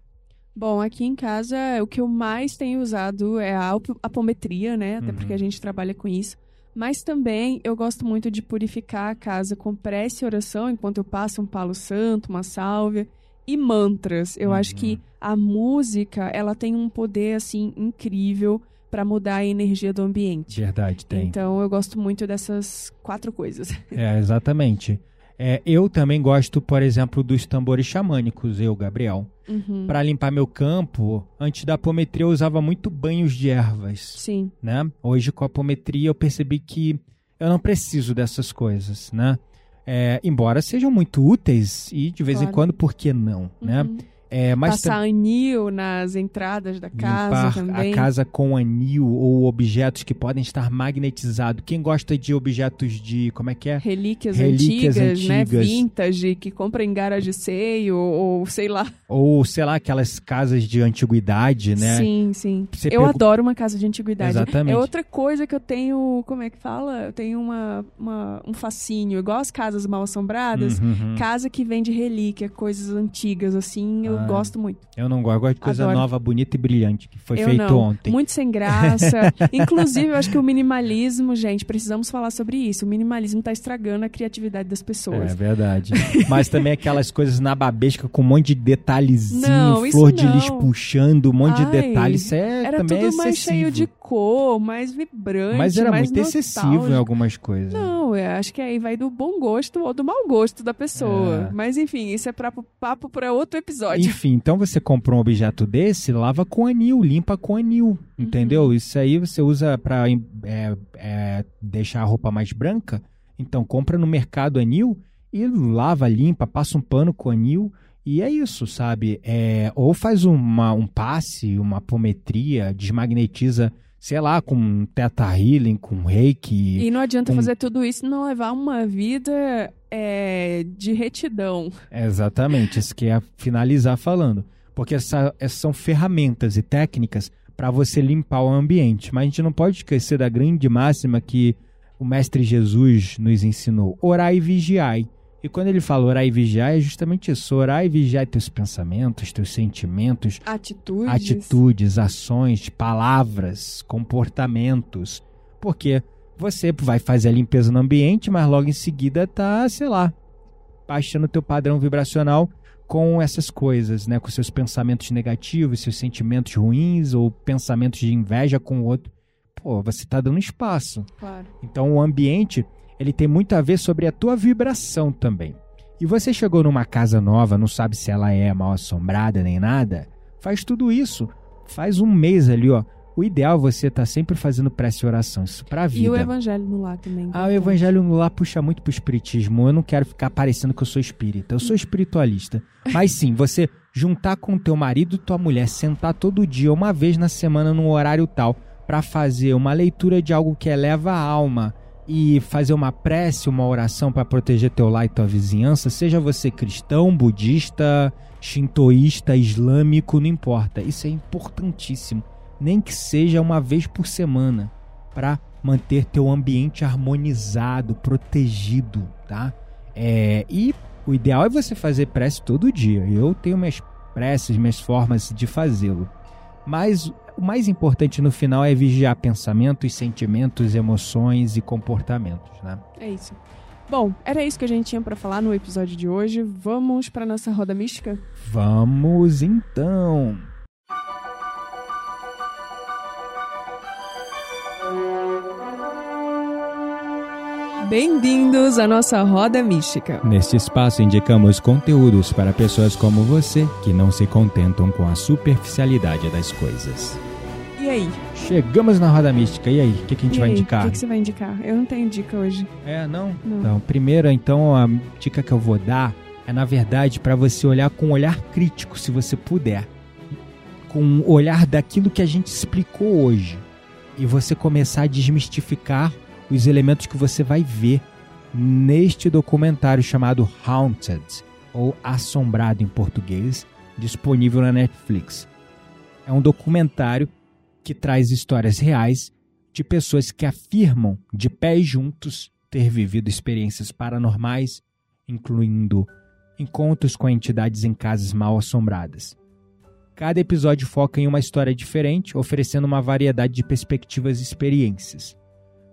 Bom, aqui em casa, o que eu mais tenho usado é a ap- apometria, né? Até Uhum. porque a gente trabalha com isso. Mas também eu gosto muito de purificar a casa com prece e oração, enquanto eu passo um palo santo, uma sálvia e mantras. Eu acho Uhum. que a música, ela tem um poder assim incrível para mudar a energia do ambiente. Verdade, tem. Então eu gosto muito dessas quatro coisas. É, exatamente. É, eu também gosto, por exemplo, dos tambores xamânicos, eu, Gabriel. Uhum. Para limpar meu campo, antes da apometria eu usava muito banhos de ervas, Sim. né? Hoje com a apometria eu percebi que eu não preciso dessas coisas, né? É, embora sejam muito úteis e de vez em Claro. quando, por que não, né? É, mas Passar anil nas entradas da casa limpar também. a casa com anil ou objetos que podem estar magnetizados. Quem gosta de objetos de, como é que é? relíquias, Relíquias antigas, né? antigas. Vintage, que compra em garage sale ou, ou sei lá. Ou, sei lá, aquelas casas de antiguidade, né? Sim, sim. Você eu pegou- adoro uma casa de antiguidade. Exatamente. É outra coisa que eu tenho, como é que fala? Eu tenho uma, uma- um fascínio, igual as casas mal assombradas. Uhum. Casa que vende relíquia, coisas antigas, assim, eu. Gosto muito. Eu não gosto, eu gosto de coisa Adoro. nova, bonita e brilhante, que foi eu feito não. ontem. Muito sem graça. Inclusive, eu acho que o minimalismo, gente, precisamos falar sobre isso. O minimalismo tá estragando a criatividade das pessoas. É verdade. Mas também aquelas coisas na babesca com um monte de detalhezinho, Não, flor de lis puxando, um monte Ai, de detalhes. Isso é, Era também tudo é mais cheio de cor, mais vibrante, Mas era mais muito excessivo em nostálgico. algumas coisas. Não, eu acho que aí vai do bom gosto ou do mau gosto da pessoa. É. Mas enfim, isso é pra, papo para outro episódio. Enfim, então você comprou um objeto desse, lava com anil, limpa com anil, entendeu? Isso aí você usa para é, é, deixar a roupa mais branca. Então compra no mercado anil e lava, limpa, passa um pano com anil e é isso, sabe? É, ou faz uma, um passe, uma apometria, desmagnetiza, sei lá, com teta healing, com reiki. E não adianta com- fazer tudo isso e não levar uma vida é, de retidão. É exatamente, isso que é finalizar falando. Porque essa- essas são ferramentas e técnicas para você limpar o ambiente. Mas a gente não pode esquecer da grande máxima que o Mestre Jesus nos ensinou: orai e vigiai. E quando ele fala orar e vigiar, é justamente isso: orar e vigiar teus pensamentos, teus sentimentos, Atitudes. atitudes, ações, palavras, comportamentos. Porque você vai fazer a limpeza no ambiente, mas logo em seguida tá, sei lá, baixando o teu padrão vibracional com essas coisas, né? Com seus pensamentos negativos, seus sentimentos ruins ou pensamentos de inveja com o outro. Pô, você tá dando espaço. Claro. Então o ambiente, ele tem muito a ver sobre a tua vibração também. E você chegou numa casa nova, não sabe se ela é mal assombrada nem nada, faz tudo isso. Faz um mês ali, ó. O ideal é você estar sempre fazendo prece e oração, isso pra vida. E o evangelho no lar também. Ah, o evangelho no lá puxa muito pro espiritismo. Eu não quero ficar parecendo que eu sou espírita. Eu sou espiritualista. Mas sim, você juntar com teu marido e tua mulher, sentar todo dia, uma vez na semana, num horário tal, pra fazer uma leitura de algo que eleva a alma e fazer uma prece, uma oração pra proteger teu lar e tua vizinhança, seja você cristão, budista, shintoísta, islâmico, não importa. Isso é importantíssimo. Nem que seja uma vez por semana para manter teu ambiente harmonizado, protegido, tá? É, e o ideal é você fazer prece todo dia. Eu tenho minhas preces, minhas formas de fazê-lo. Mas o mais importante no final é vigiar pensamentos, sentimentos, emoções e comportamentos, né? É isso. Bom, era isso que a gente tinha pra falar no episódio de hoje. Vamos pra nossa roda mística? Vamos então! Bem-vindos à nossa roda mística. Neste espaço indicamos conteúdos para pessoas como você que não se contentam com a superficialidade das coisas. E aí? Chegamos na roda mística. E aí, o que, que a gente E vai aí, indicar? O que, que você vai indicar? Eu não tenho dica hoje. É, não? Não. Então, primeiro, então, a dica que eu vou dar é, na verdade, para você olhar com um olhar crítico, se você puder. Com um olhar daquilo que a gente explicou hoje. E você começar a desmistificar os elementos que você vai ver neste documentário chamado Haunted, ou Assombrado em português, disponível na Netflix. É um documentário que traz histórias reais de pessoas que afirmam, de pés juntos, ter vivido experiências paranormais, incluindo encontros com entidades em casas mal assombradas. Cada episódio foca em uma história diferente, oferecendo uma variedade de perspectivas e experiências.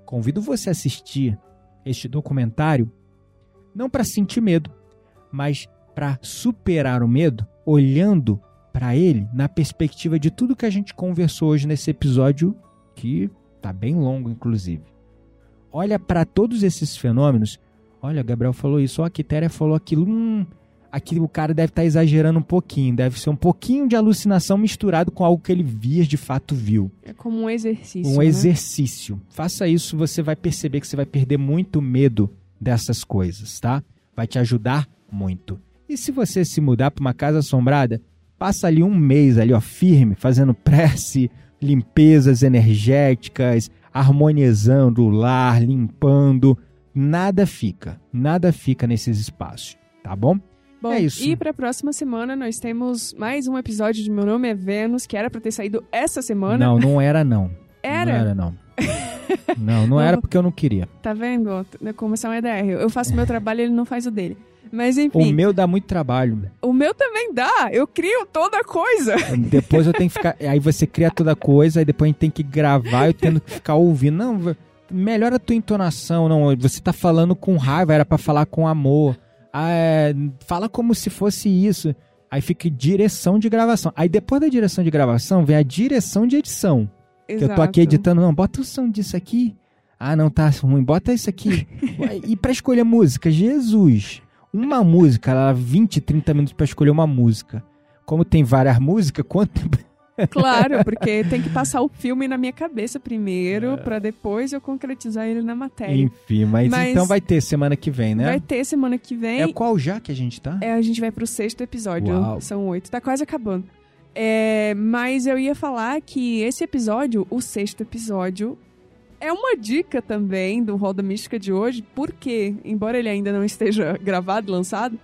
Convido você a assistir este documentário não para sentir medo, mas para superar o medo, olhando para ele na perspectiva de tudo que a gente conversou hoje nesse episódio, que tá bem longo, inclusive. Olha para todos esses fenômenos. Olha, Gabriel falou isso, ó, a Quitéria falou aquilo. Hum, aqui o cara deve estar exagerando um pouquinho, deve ser um pouquinho de alucinação misturado com algo que ele via de fato viu. É como um exercício. Um né? exercício. Faça isso, você vai perceber que você vai perder muito medo dessas coisas, tá? Vai te ajudar muito. E se você se mudar para uma casa assombrada, passa ali um mês ali, ó, firme, fazendo prece, limpezas energéticas, harmonizando o lar, limpando. Nada fica, nada fica nesses espaços, tá bom? Bom, É isso. e pra próxima semana nós temos mais um episódio de Meu Nome é Vênus, que era pra ter saído essa semana. Não, não era não. Era? Não era não. Não, não era porque eu não queria. Tá vendo? ó? Como essa é um EDR. Eu faço o meu trabalho ele não faz o dele. Mas O enfim, meu dá muito trabalho. o meu também dá. Eu crio toda coisa. Depois eu tenho que ficar. Aí você cria toda coisa, aí depois a gente tem que gravar, eu tendo que ficar ouvindo. Não, melhora a tua entonação. Não, você tá falando com raiva, era pra falar com amor. Ah, é, fala como se fosse isso. Aí fica direção de gravação. Aí depois da direção de gravação vem a direção de edição. Que eu tô aqui editando, não, bota o som disso aqui. Ah, não tá ruim, bota isso aqui. e pra escolher música, Jesus. Uma música, ela 20, 30 minutos pra escolher uma música. como tem várias músicas, quanto tempo Claro, porque tem que passar o filme na minha cabeça primeiro, pra depois eu concretizar ele na matéria. Enfim, mas, Mas- então vai ter semana que vem, né? Vai ter semana que vem. É qual já que a gente tá? É, a gente vai pro sexto episódio. Uau. São oito. Tá quase acabando. É, mas eu ia falar que esse episódio, o sexto episódio, é uma dica também do Roda Mística de hoje, porque, embora ele ainda não esteja gravado, lançado,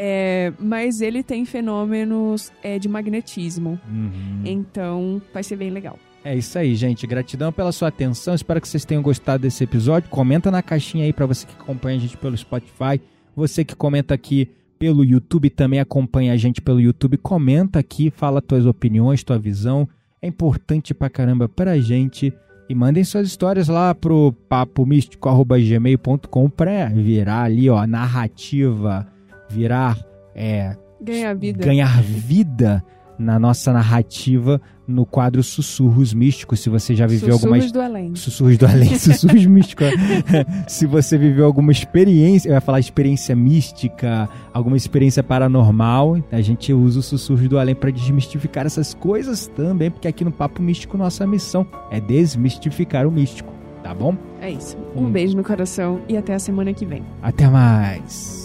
é, mas ele tem fenômenos é, de magnetismo. Uhum. Então, vai ser bem legal. É isso aí, gente. Gratidão pela sua atenção. Espero que vocês tenham gostado desse episódio. Comenta na caixinha aí pra você que acompanha a gente pelo Spotify. Você que comenta aqui pelo YouTube, também acompanha a gente pelo YouTube. Comenta aqui, fala tuas opiniões, tua visão. É importante pra caramba pra gente. E mandem suas histórias lá pro papomístico.gmail.com pra virar ali, ó, narrativa, virar é, Ganha vida. ganhar vida na nossa narrativa no quadro Sussurros Místicos. Se você já viveu Sussurros algumas. do além. Sussurros do além, sussurros místicos. Se você viveu alguma experiência, eu ia falar experiência mística, alguma experiência paranormal, a gente usa o sussurros do além para desmistificar essas coisas também, porque aqui no Papo Místico nossa missão é desmistificar o místico, tá bom? É isso. Um Hum. beijo no coração e até a semana que vem. Até mais.